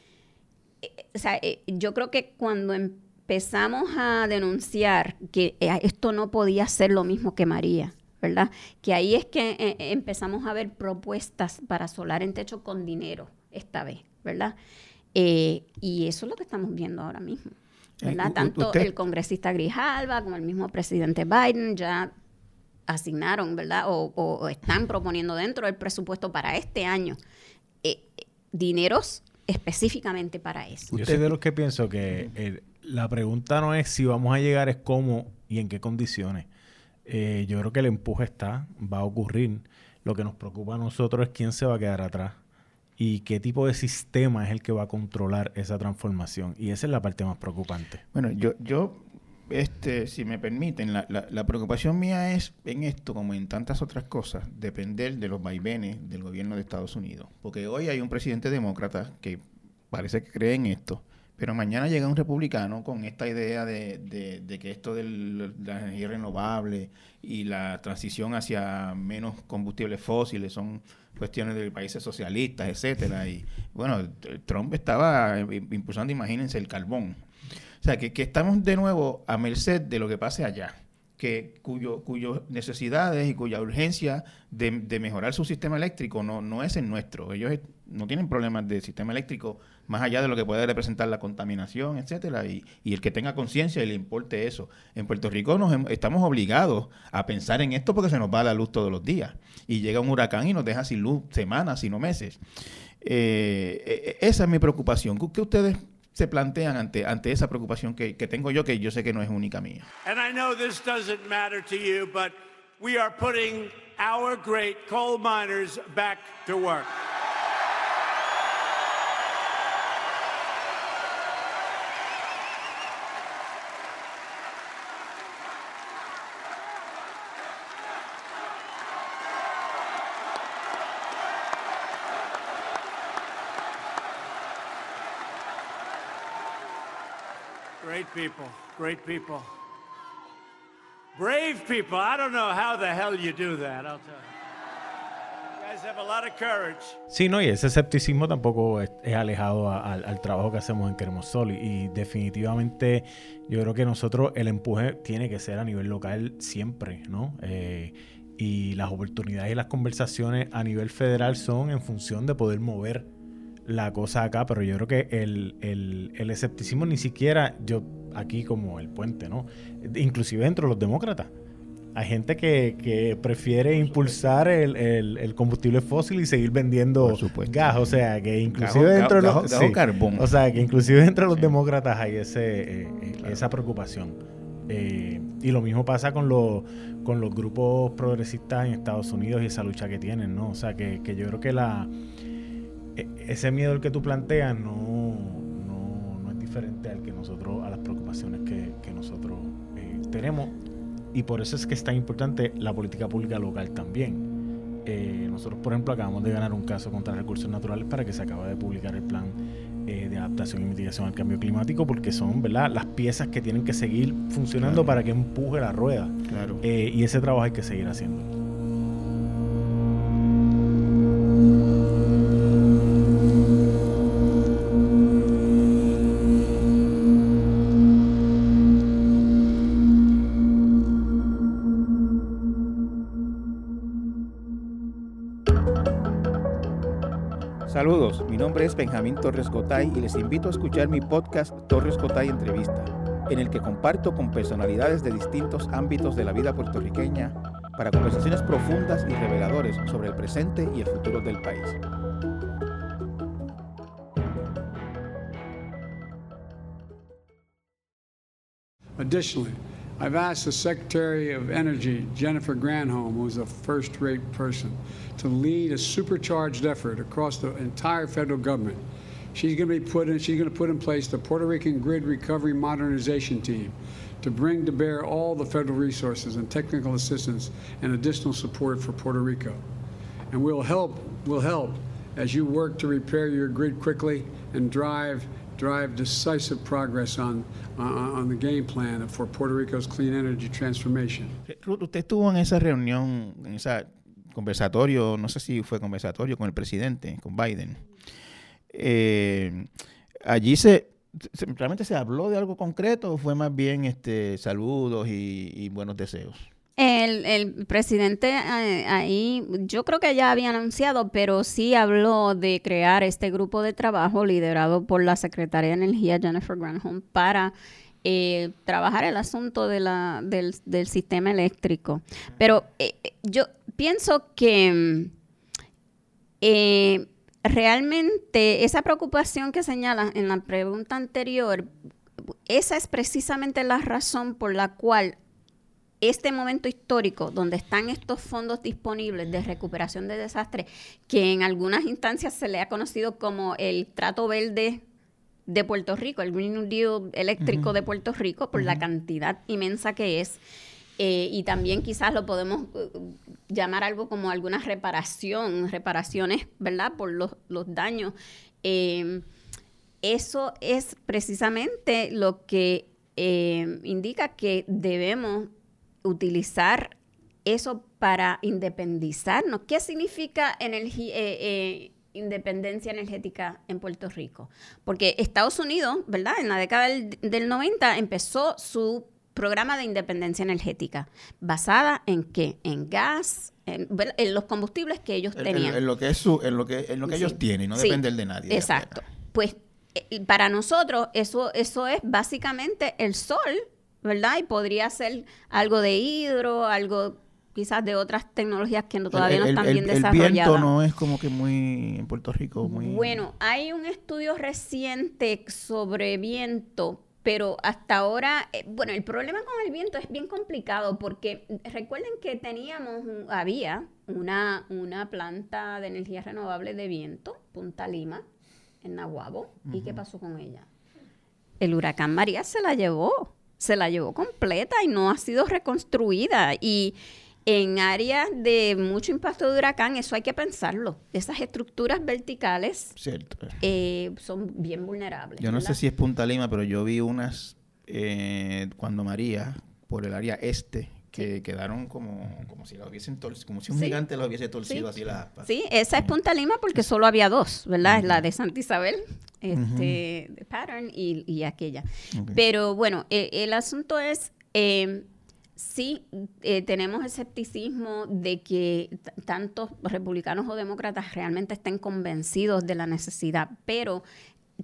[SPEAKER 2] eh, o sea, yo creo que cuando empezamos a denunciar que esto no podía ser lo mismo que María, ¿verdad? Que ahí es que empezamos a ver propuestas para solar en techo con dinero esta vez, ¿verdad? Eh, y eso es lo que estamos viendo ahora mismo. ¿Verdad? Tanto el congresista Grijalva como el mismo presidente Biden ya asignaron, ¿verdad? O, están proponiendo dentro del presupuesto para este año eh, dineros específicamente para eso.
[SPEAKER 3] Yo soy de los que pienso que la pregunta no es si vamos a llegar, es cómo y en qué condiciones. Eh, yo creo que el empuje está, va a ocurrir. Lo que nos preocupa a nosotros es quién se va a quedar atrás y qué tipo de sistema es el que va a controlar esa transformación. Y esa es la parte más preocupante.
[SPEAKER 1] Bueno, yo, yo este, si me permiten, la, la, preocupación mía es en esto, como en tantas otras cosas, depender de los vaivenes del gobierno de Estados Unidos. Porque hoy hay un presidente demócrata que parece que cree en esto, pero mañana llega un republicano con esta idea de, que esto de la energía renovable y la transición hacia menos combustibles fósiles son cuestiones de países socialistas, etcétera. Y bueno, Trump estaba impulsando, imagínense, el carbón. O sea, que, estamos de nuevo a merced de lo que pase allá que cuyo, cuyo necesidades y cuya urgencia de, de, mejorar su sistema eléctrico no, no es el nuestro. Ellos no tienen problemas de sistema eléctrico más allá de lo que puede representar la contaminación, etcétera, y, el que tenga conciencia y le importe eso. En Puerto Rico nos estamos obligados a pensar en esto porque se nos va la luz todos los días. Y llega un huracán y nos deja sin luz semanas, sino meses. Eh, e, e, esa es mi preocupación. ¿Qué ustedes se plantean ante, ante esa preocupación que, que tengo yo, que yo sé que no es única mía. And I know this doesn't matter to you, but we are putting our great coal miners back to work. People, great people. Brave people. I don't know how the hell you do that, I'll tell you.
[SPEAKER 3] Sí, no, y ese escepticismo tampoco es, alejado al trabajo que hacemos en Queremos Sol. Y, definitivamente yo creo que nosotros el empuje tiene que ser a nivel local siempre, ¿no? Eh, y las oportunidades y las conversaciones a nivel federal son en función de poder mover la cosa acá, pero yo creo que el, el, escepticismo ni siquiera, yo aquí como el puente, ¿no? Inclusive dentro de los demócratas. Hay gente que, prefiere impulsar el, combustible fósil y seguir vendiendo gas. O sea, que inclusive dentro de los... O sea, que inclusive dentro de los demócratas hay ese, eh, eh, esa preocupación. Eh, y lo mismo pasa con, los con los grupos progresistas en Estados Unidos y esa lucha que tienen, ¿no? O sea, que, que yo creo que la ese miedo el que tú planteas no, no, es diferente al que nosotros, a las preocupaciones que, nosotros eh, tenemos. Y por eso es que es tan importante la política pública local también. Eh, nosotros, por ejemplo, acabamos de ganar un caso contra recursos naturales para que se acaba de publicar el plan eh, de adaptación y mitigación al cambio climático, porque son ¿verdad? las piezas que tienen que seguir funcionando para que empuje la rueda. Claro. y ese trabajo hay que seguir haciendo.
[SPEAKER 7] Saludos, mi nombre es Benjamín Torres Gotay y les invito a escuchar mi podcast Torres Gotay Entrevista, en el que comparto con personalidades de distintos ámbitos de la vida puertorriqueña para conversaciones profundas y reveladoras sobre el presente y el futuro del país.
[SPEAKER 8] Additionally, I've asked the Secretary of Energy, Jennifer Granholm, who's a first rate person, to lead a supercharged effort across the entire federal government. She's going to be put in, she's going to put in place the Puerto Rican Grid Recovery Modernization Team to bring to bear all the federal resources and technical assistance and additional support for Puerto Rico. And we'll help, we'll help as you work to repair your grid quickly and drive drive decisive progress on, on the game plan for Puerto Rico's clean energy transformation.
[SPEAKER 1] Usted estuvo en esa reunión, en ese conversatorio, no sé si fue conversatorio con el presidente, con Biden. Eh, allí se, realmente se habló de algo concreto o fue más bien este saludos y, y buenos deseos.
[SPEAKER 2] El, el presidente eh, ahí, yo creo que ya había anunciado, pero sí habló de crear este grupo de trabajo liderado por la secretaria de Energía Jennifer Granholm para eh, trabajar el asunto de la, del, del sistema eléctrico. Pero eh, yo pienso que realmente esa preocupación que señala en la pregunta anterior, esa es precisamente la razón por la cual este momento histórico donde están estos fondos disponibles de recuperación de desastres, que en algunas instancias se le ha conocido como el trato verde de Puerto Rico, el Green Deal eléctrico de Puerto Rico, por la cantidad inmensa que es. Eh, y también quizás lo podemos eh, llamar algo como alguna reparación, reparaciones, ¿verdad? Por los, los daños. Eh, eso es precisamente lo que indica que debemos utilizar eso para independizarnos. ¿Qué significa independencia energética en Puerto Rico? Porque Estados Unidos, ¿verdad? En la década del, 90 empezó su programa de independencia energética, basada en qué? En gas, en, los combustibles que ellos tenían.
[SPEAKER 1] En, lo que es su, en lo que, en lo que ellos tienen, no depende de nadie.
[SPEAKER 2] Exacto. Pues eh, para nosotros eso, eso es básicamente el sol ¿verdad? Y podría ser algo de hidro, algo quizás de otras tecnologías que todavía no están bien desarrolladas. El viento
[SPEAKER 1] no es como que muy en Puerto Rico muy
[SPEAKER 2] Bueno, hay un estudio reciente sobre viento, pero hasta ahora, eh, bueno, el problema con el viento es bien complicado porque recuerden que teníamos, había una, una planta de energía renovable de viento, Punta Lima, en Nahuabo, ¿y qué pasó con ella? El huracán María se la llevó se la llevó completa y no ha sido reconstruida. Y en áreas de mucho impacto de huracán, eso hay que pensarlo. Esas estructuras verticales eh, son bien vulnerables.
[SPEAKER 1] Yo no sé si es Punta Lima, pero yo vi unas eh, cuando María, por el área este, que quedaron como, como si la hubiesen como si un gigante lo hubiese torcido así la
[SPEAKER 2] Sí, esa es Punta Lima porque solo había dos, ¿verdad? Es la de Santa Isabel, este, Pattern y, y aquella. Pero bueno, e, el asunto es, eh, sí, eh, tenemos escepticismo de que tantos republicanos o demócratas realmente estén convencidos de la necesidad, pero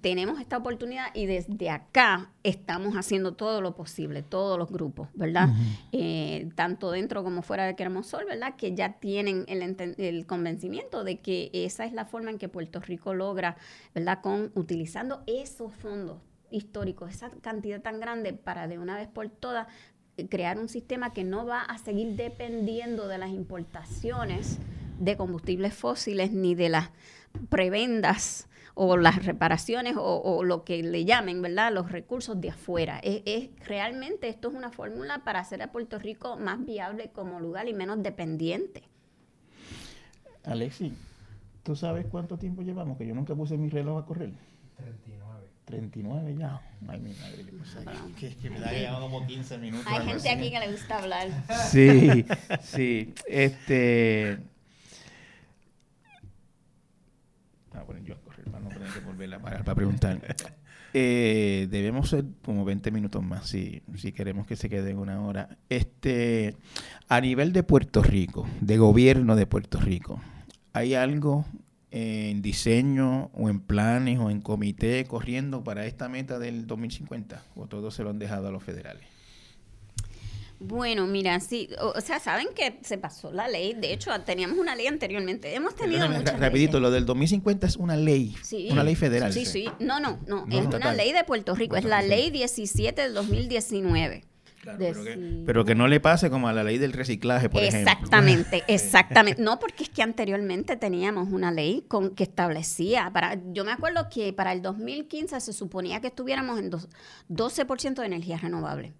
[SPEAKER 2] tenemos esta oportunidad y desde acá estamos haciendo todo lo posible, todos los grupos, ¿verdad? Eh, tanto dentro como fuera de Queremos Sol, ¿verdad? Que ya tienen el, convencimiento de que esa es la forma en que Puerto Rico logra, ¿verdad? Con utilizando esos fondos históricos, esa cantidad tan grande para de una vez por todas eh, crear un sistema que no va a seguir dependiendo de las importaciones de combustibles fósiles ni de las prebendas o las reparaciones o, lo que le llamen, ¿verdad? Los recursos de afuera. Es, realmente esto es una fórmula para hacer a Puerto Rico más viable como lugar y menos dependiente.
[SPEAKER 1] Alexi, ¿tú sabes cuánto tiempo llevamos? Que yo nunca puse mi reloj a correr. 39. 39 ya. Ay, mi madre, que, que me da que como 15 minutos.
[SPEAKER 2] Hay gente aquí que le gusta hablar.
[SPEAKER 1] Sí, sí. Este. Ah, bueno, yo que volver a para preguntar. Eh, debemos ser como 20 minutos más si, si queremos que se quede una hora. Este, a nivel de Puerto Rico, de gobierno de Puerto Rico, ¿hay algo en diseño o en planes o en comité corriendo para esta meta del 2050? ¿O todos se lo han dejado a los federales?
[SPEAKER 2] Bueno, mira, sí, o, sea, saben que se pasó la ley, de hecho teníamos una ley anteriormente, hemos tenido
[SPEAKER 1] Rapidito, lo del 2050 es una ley, una ley federal.
[SPEAKER 2] Sí, sí, no, no, no, es una ley de Puerto Rico, es la ley 17 del 2019.
[SPEAKER 1] pero, que, no le pase como a la ley del reciclaje, por
[SPEAKER 2] ejemplo. Exactamente, exactamente. No, porque es que anteriormente teníamos una ley con que establecía, para yo me acuerdo que para el 2015 se suponía que estuviéramos en 12% de energía renovable.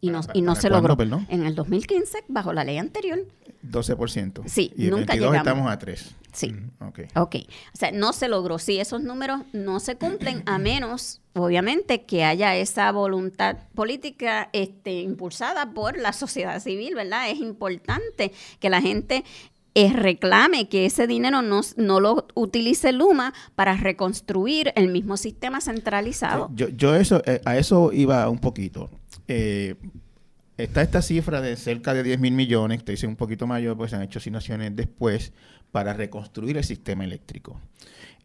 [SPEAKER 2] Y no, y no se logró. En el 2015, bajo la ley anterior.
[SPEAKER 1] 12%.
[SPEAKER 2] Sí, y nunca llegamos.
[SPEAKER 1] estamos a 3.
[SPEAKER 2] Sí. Mm, ok. Ok. O sea, no se logró. Sí, esos números no se cumplen a menos, obviamente, que haya esa voluntad política este, impulsada por la sociedad civil, ¿verdad? Es importante que la gente eh, reclame que ese dinero no, no, lo utilice Luma para reconstruir el mismo sistema centralizado.
[SPEAKER 1] Yo, yo eso, eh, a eso iba un poquito. Eh, está esta cifra de cerca de 10 mil millones, te dice un poquito mayor, pues se han hecho asignaciones después para reconstruir el sistema eléctrico.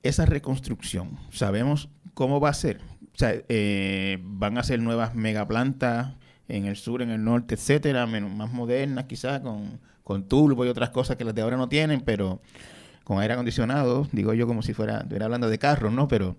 [SPEAKER 1] Esa reconstrucción, ¿sabemos cómo va a ser? O sea, eh, van a ser nuevas megaplantas en el sur, en el norte, etcétera, menos, más modernas quizás, con, con turbo y otras cosas que las de ahora no tienen, pero con aire acondicionado, digo yo como si fuera, estuviera hablando de carros, ¿no? Pero,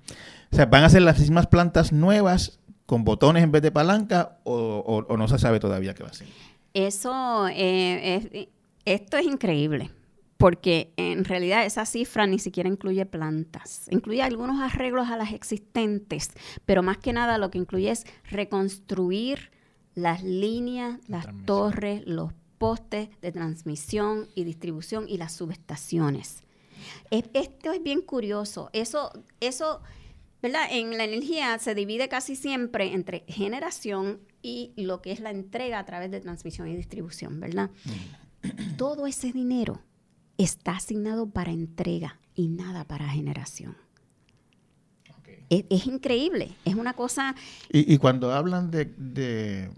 [SPEAKER 1] o sea, van a ser las mismas plantas nuevas con botones en vez de palanca o, no se sabe todavía qué va a ser.
[SPEAKER 2] Eso, eh, es, esto es increíble porque en realidad esa cifra ni siquiera incluye plantas, incluye algunos arreglos a las existentes, pero más que nada lo que incluye es reconstruir las líneas, las torres, los postes de transmisión y distribución y las subestaciones. esto es bien curioso. Eso, eso, ¿verdad? En la energía se divide casi siempre entre generación y lo que es la entrega a través de transmisión y distribución, ¿verdad? Mm. Todo ese dinero está asignado para entrega y nada para generación. Es, increíble, es una cosa...
[SPEAKER 1] Y, cuando hablan de, de,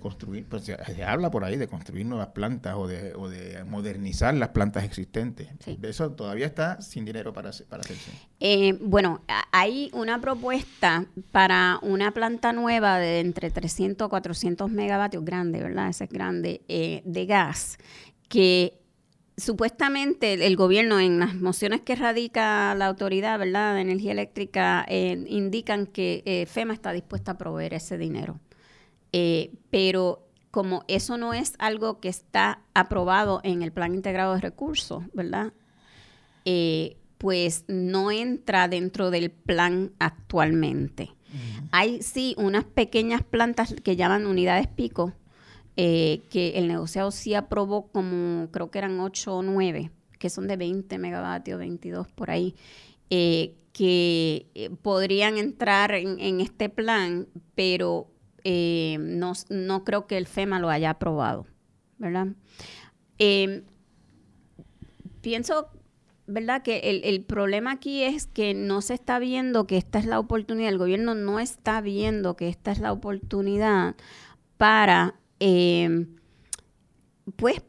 [SPEAKER 1] construir, pues se, habla por ahí de construir nuevas plantas o de, o de modernizar las plantas existentes. Eso todavía está sin dinero para, para hacerse.
[SPEAKER 2] Eh, bueno, hay una propuesta para una planta nueva de entre 300 a 400 megavatios, grande, ¿verdad? Ese es grande, eh, de gas, que supuestamente el, gobierno en las mociones que radica la autoridad ¿verdad? de energía eléctrica eh, indican que eh, FEMA está dispuesta a proveer ese dinero. Eh, pero como eso no es algo que está aprobado en el plan integrado de recursos, ¿verdad? pues no entra dentro del plan actualmente. Hay sí unas pequeñas plantas que llaman unidades pico, eh, que el negociado sí aprobó como, creo que eran 8 o 9, que son de 20 megavatios, 22 por ahí, eh, que eh, podrían entrar en, este plan, pero no, no, creo que el FEMA lo haya aprobado, ¿verdad? Em, pienso ¿verdad? Que el, el, problema aquí es que no se está viendo que esta es la oportunidad, el gobierno no está viendo que esta es la oportunidad para eh, pues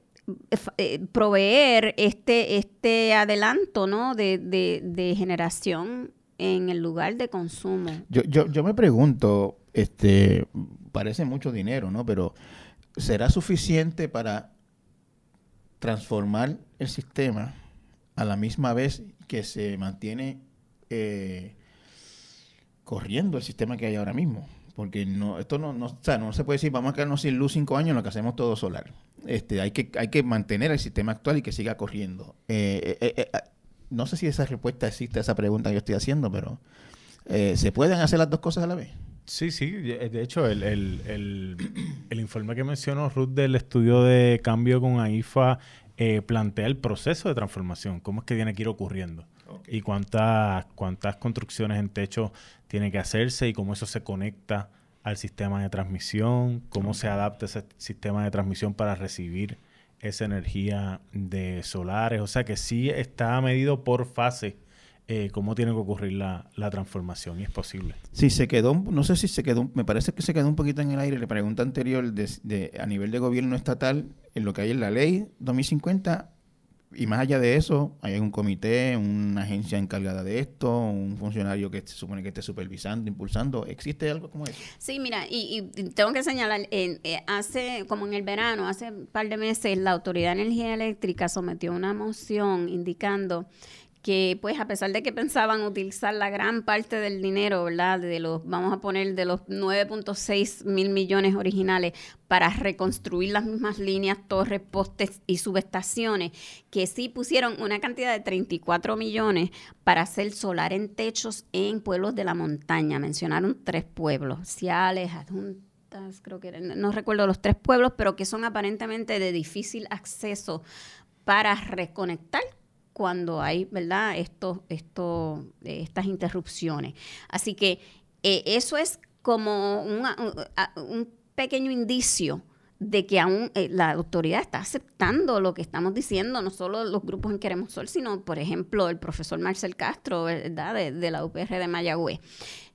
[SPEAKER 2] eh, proveer este, este adelanto ¿no? de, de, generación en el lugar de consumo.
[SPEAKER 1] Yo, yo, yo me pregunto, este, parece mucho dinero, ¿no? Pero ¿será suficiente para transformar el sistema a la misma vez que se mantiene eh, corriendo el sistema que hay ahora mismo? porque no, esto no, no, o sea, no se puede decir, vamos a quedarnos sin luz cinco años en lo que hacemos todo solar. Este, hay que, hay que mantener el sistema actual y que siga corriendo. Eh, eh, eh, no sé si esa respuesta existe a esa pregunta que yo estoy haciendo, pero ¿se pueden hacer las dos cosas a la vez?
[SPEAKER 3] Sí, sí. De hecho, el, el, el, informe que mencionó Ruth del estudio de cambio con AIFA plantea el proceso de transformación, cómo es que tiene que ir ocurriendo y cuántas, cuántas construcciones en techo tiene que hacerse y cómo eso se conecta al sistema de transmisión, cómo se adapta ese sistema de transmisión para recibir esa energía de solares. O sea que sí está medido por fase eh, cómo tiene que ocurrir la, transformación y es posible.
[SPEAKER 1] Sí, se quedó, no sé si se quedó, me parece que se quedó un poquito en el aire la pregunta anterior de, a nivel de gobierno estatal, en lo que hay en la ley 2050, y más allá de eso, hay un comité, una agencia encargada de esto, un funcionario que se supone que esté supervisando, impulsando. ¿Existe algo como eso?
[SPEAKER 2] Sí, mira, y, tengo que señalar, eh, hace, como en el verano, hace un par de meses, la Autoridad de Energía Eléctrica sometió una moción indicando que pues a pesar de que pensaban utilizar la gran parte del dinero, ¿verdad? De los, vamos a poner, de los 9.6 mil millones originales para reconstruir las mismas líneas, torres, postes y subestaciones, que sí pusieron una cantidad de 34 millones para hacer solar en techos en pueblos de la montaña. Mencionaron tres pueblos, Ciales, Adjuntas, creo que eran, no recuerdo los tres pueblos, pero que son aparentemente de difícil acceso para reconectar cuando hay, ¿verdad?, estos, estos, estas interrupciones. Así que eh, eso es como un, pequeño indicio de que aún eh, la autoridad está aceptando lo que estamos diciendo, no solo los grupos en Queremos Sol, sino, por ejemplo, el profesor Marcel Castro, ¿verdad?, de, de la UPR de Mayagüez.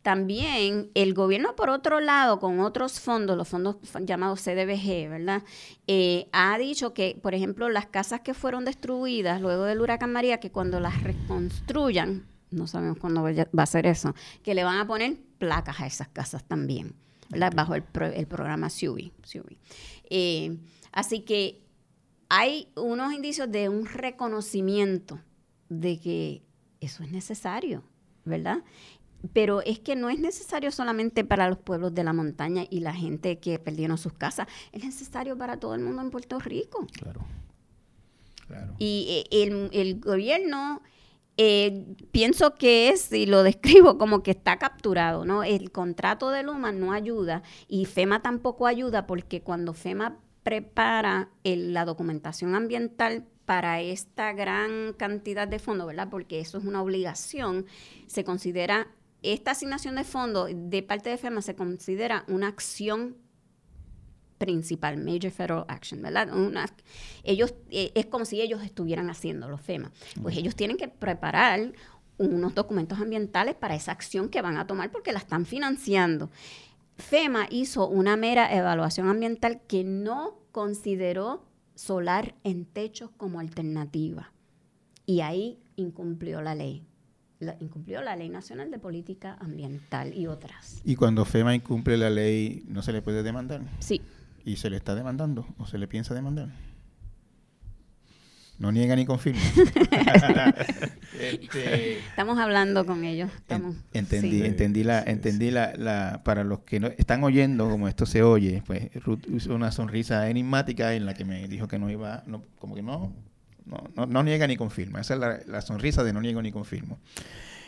[SPEAKER 2] También el gobierno, por otro lado, con otros fondos, los fondos llamados CDBG, ¿verdad? Eh, ha dicho que, por ejemplo, las casas que fueron destruidas luego del huracán María, que cuando las reconstruyan, no sabemos cuándo va a ser eso, que le van a poner placas a esas casas también, ¿verdad? Bajo el, el programa SUBI. Eh, así que hay unos indicios de un reconocimiento de que eso es necesario, ¿verdad? Pero es que no es necesario solamente para los pueblos de la montaña y la gente que perdieron sus casas, es necesario para todo el mundo en Puerto Rico. Claro. claro. Y eh, el, gobierno, eh, pienso que es, y lo describo como que está capturado, ¿no? El contrato de Luma no ayuda y FEMA tampoco ayuda porque cuando FEMA prepara la documentación ambiental para esta gran cantidad de fondos, ¿verdad? Porque eso es una obligación, se considera esta asignación de fondos de parte de FEMA se considera una acción principal, Major Federal Action, ¿verdad? ellos, eh, es como si ellos estuvieran haciendo los FEMA. Pues ellos tienen que preparar unos documentos ambientales para esa acción que van a tomar porque la están financiando. FEMA hizo una mera evaluación ambiental que no consideró solar en techos como alternativa. Y ahí incumplió la ley incumplió la Ley Nacional de Política Ambiental y otras.
[SPEAKER 1] ¿Y cuando FEMA incumple la ley, no se le puede demandar?
[SPEAKER 2] Sí.
[SPEAKER 1] ¿Y se le está demandando o se le piensa demandar? No niega ni confirma.
[SPEAKER 2] Este, estamos hablando con ellos.
[SPEAKER 1] entendí, entendí la, entendí la, la, para los que no están oyendo como esto se oye, pues Ruth usó una sonrisa enigmática en la que me dijo que no iba, no, como que no, no, no, niega ni confirma. Esa es la, sonrisa de no niego ni confirmo.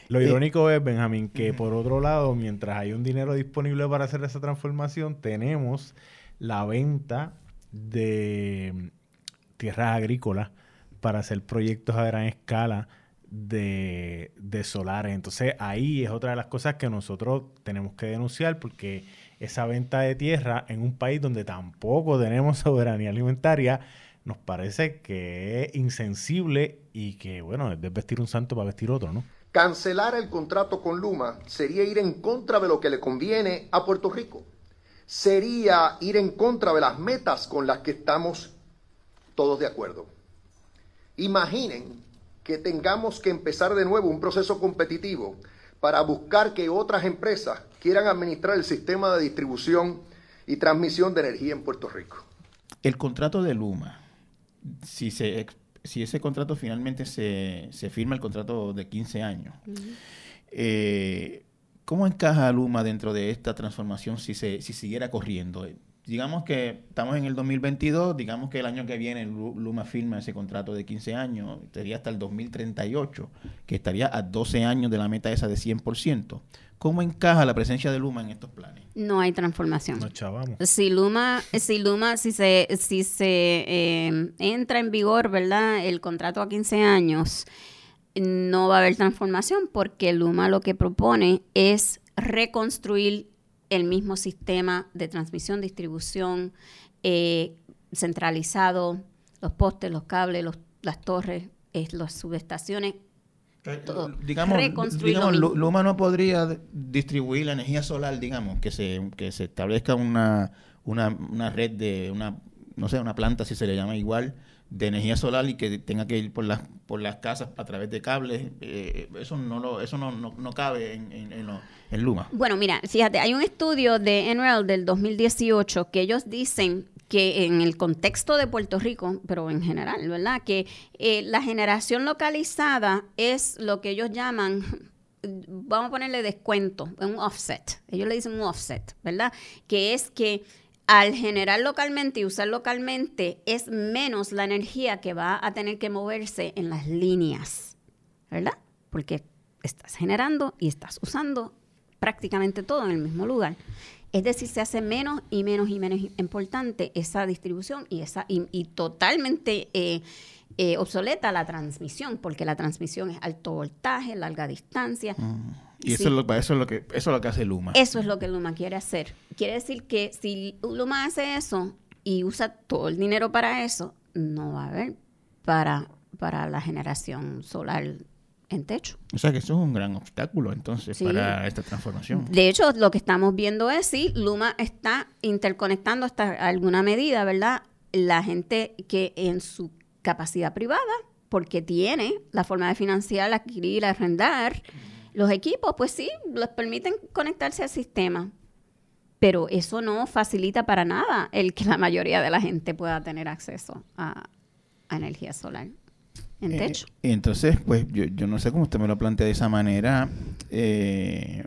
[SPEAKER 3] Lo eh, irónico es, Benjamín, que por otro lado, mientras hay un dinero disponible para hacer esa transformación, tenemos la venta de tierras agrícolas para hacer proyectos a gran escala de, de solares. Entonces ahí es otra de las cosas que nosotros tenemos que denunciar porque esa venta de tierra en un país donde tampoco tenemos soberanía alimentaria nos parece que es insensible y que, bueno, es vestir un santo para vestir otro, ¿no?
[SPEAKER 9] Cancelar el contrato con Luma sería ir en contra de lo que le conviene a Puerto Rico. Sería ir en contra de las metas con las que estamos todos de acuerdo. Imaginen que tengamos que empezar de nuevo un proceso competitivo para buscar que otras empresas quieran administrar el sistema de distribución y transmisión de energía en Puerto Rico.
[SPEAKER 1] El contrato de Luma si, se, si ese contrato finalmente se, se firma, el contrato de 15 años, eh, ¿cómo encaja Luma dentro de esta transformación si, se, si siguiera corriendo? Digamos que estamos en el 2022, digamos que el año que viene Luma firma ese contrato de 15 años, sería hasta el 2038, que estaría a 12 años de la meta esa de 100%. ¿Cómo encaja la presencia de Luma en estos planes?
[SPEAKER 2] No hay transformación.
[SPEAKER 3] No chavamos.
[SPEAKER 2] Si Luma, si Luma, si se, si se eh, entra en vigor, ¿verdad? El contrato a 15 años, no va a haber transformación porque Luma lo que propone es reconstruir el mismo sistema de transmisión, distribución eh, centralizado, los postes, los cables, los, las torres, las subestaciones
[SPEAKER 1] digamos, digamos Luma no podría distribuir la energía solar, digamos, que se, que se establezca una, una, una red de una, no sé, una planta, si se le llama igual, de energía solar y que tenga que ir por las por las casas a través de cables eh, eso no lo eso no, no, cabe en, en, en, Luma
[SPEAKER 2] bueno mira fíjate hay un estudio de Enel del 2018 que ellos dicen que en el contexto de Puerto Rico, pero en general, ¿verdad? Que eh, la generación localizada es lo que ellos llaman, vamos a ponerle descuento, un offset. Ellos le dicen un offset, ¿verdad? Que es que al generar localmente y usar localmente es menos la energía que va a tener que moverse en las líneas, ¿verdad? Porque estás generando y estás usando prácticamente todo en el mismo lugar. Es decir, se hace menos y menos y menos importante esa distribución y, esa, y, totalmente eh, eh, obsoleta la transmisión, porque la transmisión es alto voltaje, larga distancia.
[SPEAKER 1] Mm. Y eso, es lo, eso, es lo que, eso es lo que hace Luma.
[SPEAKER 2] Eso es lo que Luma quiere hacer. Quiere decir que si Luma hace eso, y usa todo el dinero para eso, no va a haber para, para la generación solar en techo.
[SPEAKER 1] O sea que eso es un gran obstáculo entonces para esta transformación.
[SPEAKER 2] De hecho, lo que estamos viendo es si Luma está interconectando hasta alguna medida, ¿verdad? La gente que en su capacidad privada, porque tiene la forma de financiar, adquirir, arrendar los equipos, pues sí, les permiten conectarse al sistema. Pero eso no facilita para nada el que la mayoría de la gente pueda tener acceso a energía solar en
[SPEAKER 1] eh,
[SPEAKER 2] techo.
[SPEAKER 1] entonces, pues yo, yo no sé cómo usted me lo plantea de esa manera. Eh,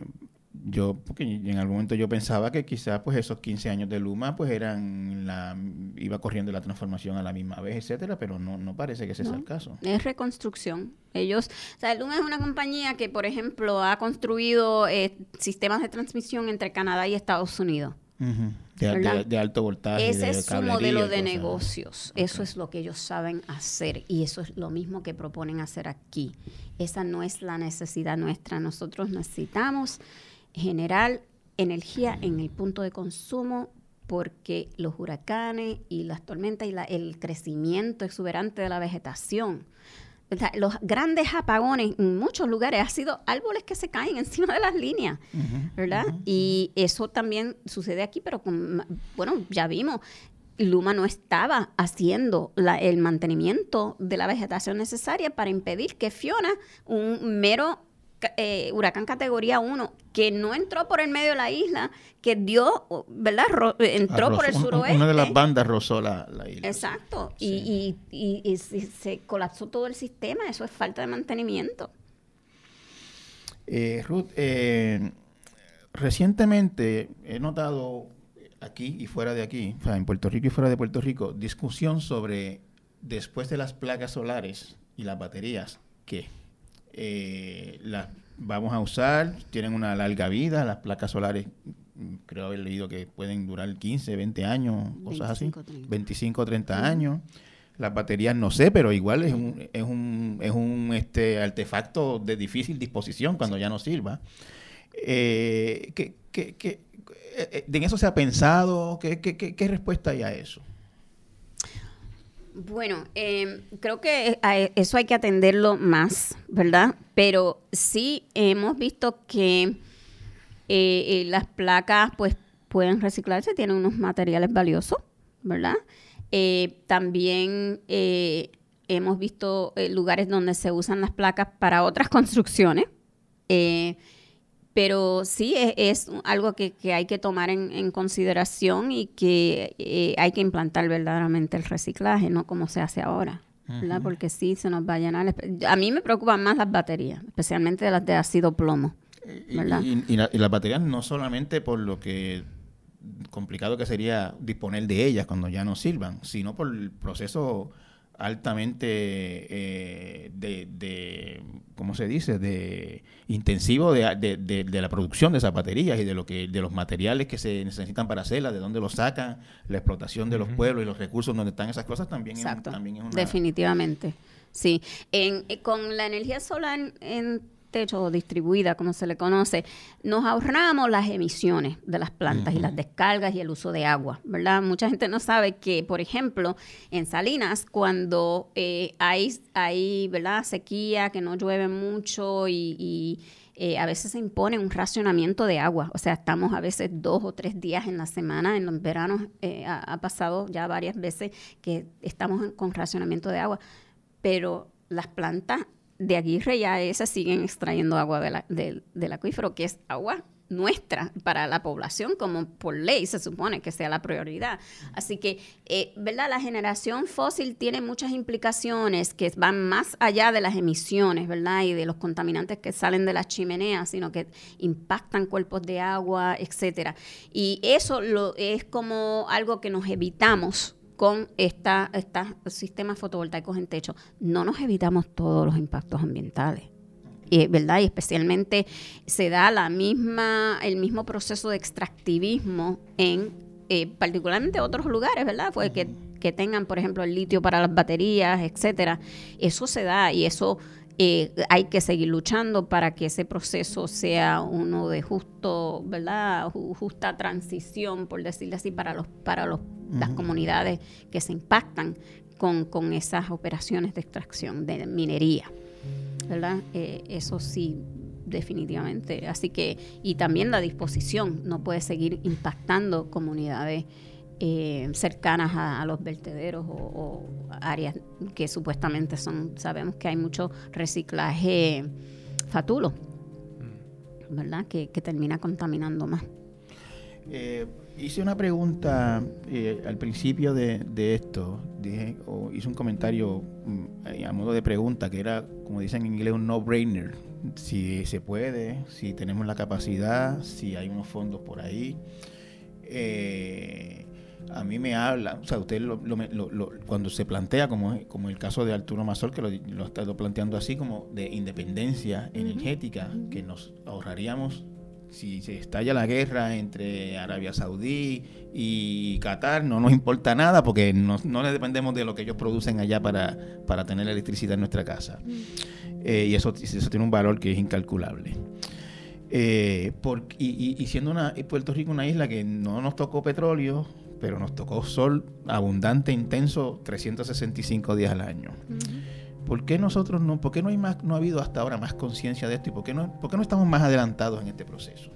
[SPEAKER 1] yo, porque en algún momento yo pensaba que quizás pues esos 15 años de Luma pues eran la, iba corriendo la transformación a la misma vez, etcétera, pero no, no parece que ese sea el caso.
[SPEAKER 2] Es reconstrucción. Ellos, o sea, Luma es una compañía que, por ejemplo, ha construido eh, sistemas de transmisión entre Canadá y Estados Unidos
[SPEAKER 1] de, alto voltaje.
[SPEAKER 2] Ese es su modelo de negocios. Eso es lo que ellos saben hacer y eso es lo mismo que proponen hacer aquí. Esa no es la necesidad nuestra. Nosotros necesitamos generar energía en el punto de consumo porque los huracanes y las tormentas y el crecimiento exuberante de la vegetación los grandes apagones en muchos lugares ha sido árboles que se caen encima de las líneas, ¿verdad? y eso también sucede aquí, pero con, bueno, ya vimos, Luma no estaba haciendo el mantenimiento de la vegetación necesaria para impedir que Fiona, un mero eh, huracán categoría 1 que no entró por el medio de la isla, que dio, ¿verdad? entró por el suroeste.
[SPEAKER 1] Una de las bandas rozó la, isla.
[SPEAKER 2] Exacto. Y, y, se colapsó todo el sistema. Eso es falta de mantenimiento.
[SPEAKER 1] Eh, Ruth, eh, recientemente he notado aquí y fuera de aquí, o sea, en Puerto Rico y fuera de Puerto Rico, discusión sobre después de las placas solares y las baterías, ¿qué? Eh, las vamos a usar, tienen una larga vida, las placas solares creo haber leído que pueden durar 15, 20 años, cosas así, 25 o 30 años. Las baterías no sé, pero igual es un, es un, es un este, artefacto de difícil disposición cuando ya no sirva. Eh, ¿qué, qué, qué, eh, ¿En eso se ha pensado? ¿Qué, qué, qué respuesta hay a eso?
[SPEAKER 2] Bueno, em, creo que eso hay que atenderlo más, ¿verdad? Pero sí hemos visto que eh, eh, las placas pues pueden reciclarse, tienen unos materiales valiosos, ¿verdad? Eh, también hemos visto lugares donde se usan las placas para otras construcciones. Pero sí es, algo que, hay que tomar en, consideración y que eh, hay que implantar verdaderamente el reciclaje, no como se hace ahora. ¿verdad? Porque sí se nos va a llenar. A mí me preocupan más las baterías, especialmente las de ácido plomo. ¿verdad?
[SPEAKER 1] Y, las baterías no solamente por lo que complicado que sería disponer de ellas cuando ya no sirvan, sino por el proceso altamente eh, de, de, ¿cómo se dice?, de intensivo de, de, la producción de esas baterías y de lo que de los materiales que se necesitan para hacerlas, de dónde los sacan, la explotación de los pueblos y los recursos donde están esas cosas también, es, también es una...
[SPEAKER 2] Definitivamente, sí. En, eh, con la energía solar en techo distribuida, como se le conoce, nos ahorramos las emisiones de las plantas y las descargas y el uso de agua, ¿verdad? Mucha gente no sabe que, por ejemplo, en Salinas, cuando eh, hay, hay, ¿verdad?, sequía, que no llueve mucho y, eh, a veces se impone un racionamiento de agua. O sea, estamos a veces dos o tres días en la semana, en los veranos eh, ha, pasado ya varias veces que estamos con racionamiento de agua, pero las plantas de Aguirre ya esas siguen extrayendo agua del acuífero, que es agua nuestra para la población, como por ley se supone que sea la prioridad. Así que, eh, ¿verdad? La generación fósil tiene muchas implicaciones que van más allá de las emisiones, ¿verdad? Y de los contaminantes que salen de las chimeneas, sino que impactan cuerpos de agua, etcétera. Y eso lo, es como algo que nos evitamos con esta, estos sistemas fotovoltaicos en techo, no nos evitamos todos los impactos ambientales. ¿verdad? Y especialmente se da la misma, el mismo proceso de extractivismo en eh, particularmente otros lugares, ¿verdad? Pues que, que, tengan, por ejemplo, el litio para las baterías, etcétera. Eso se da y eso eh, hay que seguir luchando para que ese proceso sea uno de justo, ¿verdad? Justa transición, por decirlo así, para los, para los, las comunidades que se impactan con, con, esas operaciones de extracción de minería. ¿verdad? Eh, eso sí, definitivamente. Así que, y también la disposición no puede seguir impactando comunidades eh, cercanas a, los vertederos o, áreas que supuestamente son, sabemos que hay mucho reciclaje fatulo, mm. ¿verdad? Que, termina contaminando más.
[SPEAKER 1] Eh, hice una pregunta eh, al principio de, esto, dije, o hice un comentario mm, a modo de pregunta que era, como dicen en inglés, un no-brainer. Si se puede, si tenemos la capacidad, si hay unos fondos por ahí. Eh, a mí me habla, o sea, usted lo, cuando se plantea, como, como el caso de Arturo Mazor, que lo, lo ha estado planteando así, como de independencia energética, que nos ahorraríamos si se estalla la guerra entre Arabia Saudí y Qatar, no nos importa nada porque no, no dependemos de lo que ellos producen allá para, para tener electricidad en nuestra casa. Eh, y eso, eso tiene un valor que es incalculable. Eh, y, siendo una, Puerto Rico una isla que no nos tocó petróleo, pero nos tocó sol abundante, intenso, 365 días al año. ¿Por qué nosotros no, por qué no hay más, no ha habido hasta ahora más conciencia de esto y por qué no, por qué no estamos más adelantados en este proceso?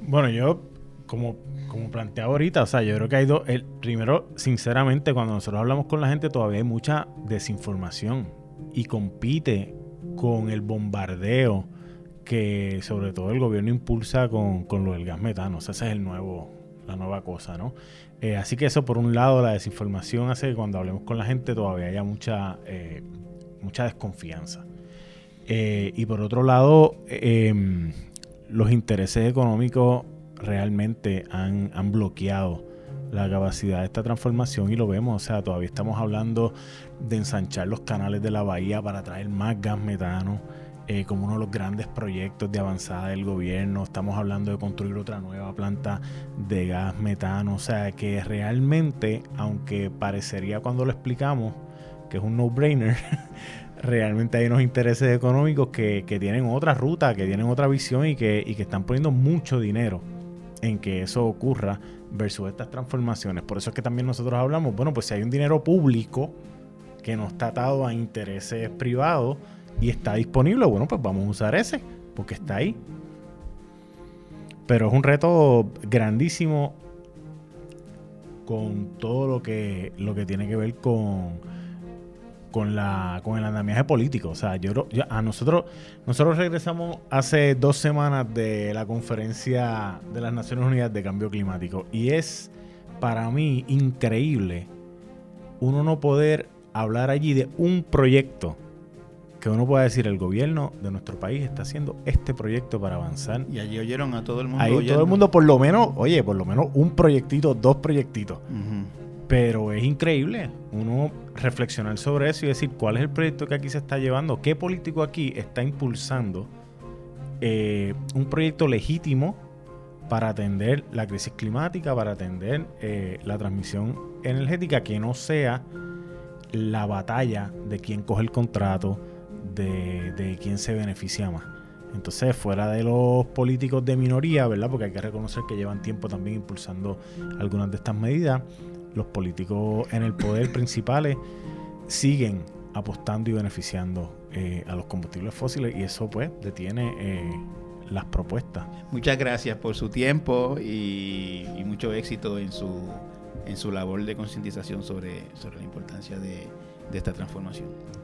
[SPEAKER 3] Bueno, yo como, como planteaba ahorita, o sea, yo creo que hay dos. El, primero, sinceramente, cuando nosotros hablamos con la gente, todavía hay mucha desinformación y compite con el bombardeo que sobre todo el gobierno impulsa con, con lo del gas metano. O sea, ese es el nuevo, la nueva cosa, ¿no? Eh, así que eso, por un lado, la desinformación hace que cuando hablemos con la gente todavía haya mucha, eh, mucha desconfianza. Eh, y por otro lado, em, los intereses económicos realmente han, han bloqueado la capacidad de esta transformación y lo vemos, o sea, todavía estamos hablando de ensanchar los canales de la bahía para traer más gas metano. Eh, como uno de los grandes proyectos de avanzada del gobierno. Estamos hablando de construir otra nueva planta de gas metano. O sea que realmente, aunque parecería cuando lo explicamos que es un no-brainer, realmente hay unos intereses económicos que, tienen otra ruta, que tienen otra visión y que, y que están poniendo mucho dinero en que eso ocurra versus estas transformaciones. Por eso es que también nosotros hablamos, bueno, pues si hay un dinero público que no está atado a intereses privados, y está disponible, bueno, pues vamos a usar ese, porque está ahí. Pero es un reto grandísimo con todo lo que, lo que tiene que ver con, con, la, con el andamiaje político. O sea, yo, a nosotros, nosotros regresamos hace dos semanas de la conferencia de las Naciones Unidas de Cambio Climático y es para mí increíble uno no poder hablar allí de un proyecto que uno pueda decir el gobierno de nuestro país está haciendo este proyecto para avanzar.
[SPEAKER 1] Y allí oyeron a todo el mundo.
[SPEAKER 3] Ahí todo el mundo por lo menos, oye, por lo menos un proyectito, dos proyectitos. Pero es increíble uno reflexionar sobre eso y decir cuál es el proyecto que aquí se está llevando, qué político aquí está impulsando eh, un proyecto legítimo para atender la crisis climática, para atender eh, la transmisión energética, que no sea la batalla de quién coge el contrato, de, quién se beneficia más. Entonces, fuera de los políticos de minoría, ¿verdad? Porque hay que reconocer que llevan tiempo también impulsando algunas de estas medidas, los políticos en el poder principales siguen apostando y beneficiando eh, a los combustibles fósiles y eso pues detiene eh, las propuestas.
[SPEAKER 1] Muchas gracias por su tiempo y, mucho éxito en su, en su labor de concientización sobre, sobre la importancia de esta transformación.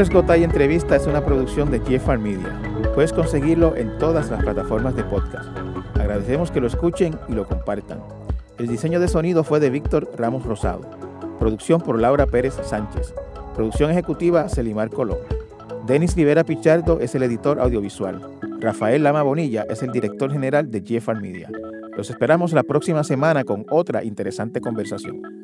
[SPEAKER 1] Torres Gotay Entrevista es una producción de GFR Media. Puedes conseguirlo en todas las plataformas de podcast. Agradecemos que lo escuchen y lo compartan. El diseño de sonido fue de Víctor Ramos Rosado. Producción por Laura Pérez Sánchez. Producción ejecutiva Celimar Colón. Denis Rivera Pichardo es el editor audiovisual. Rafael Lama Bonilla es el director general de GFR Media. Los esperamos la próxima semana con otra interesante conversación.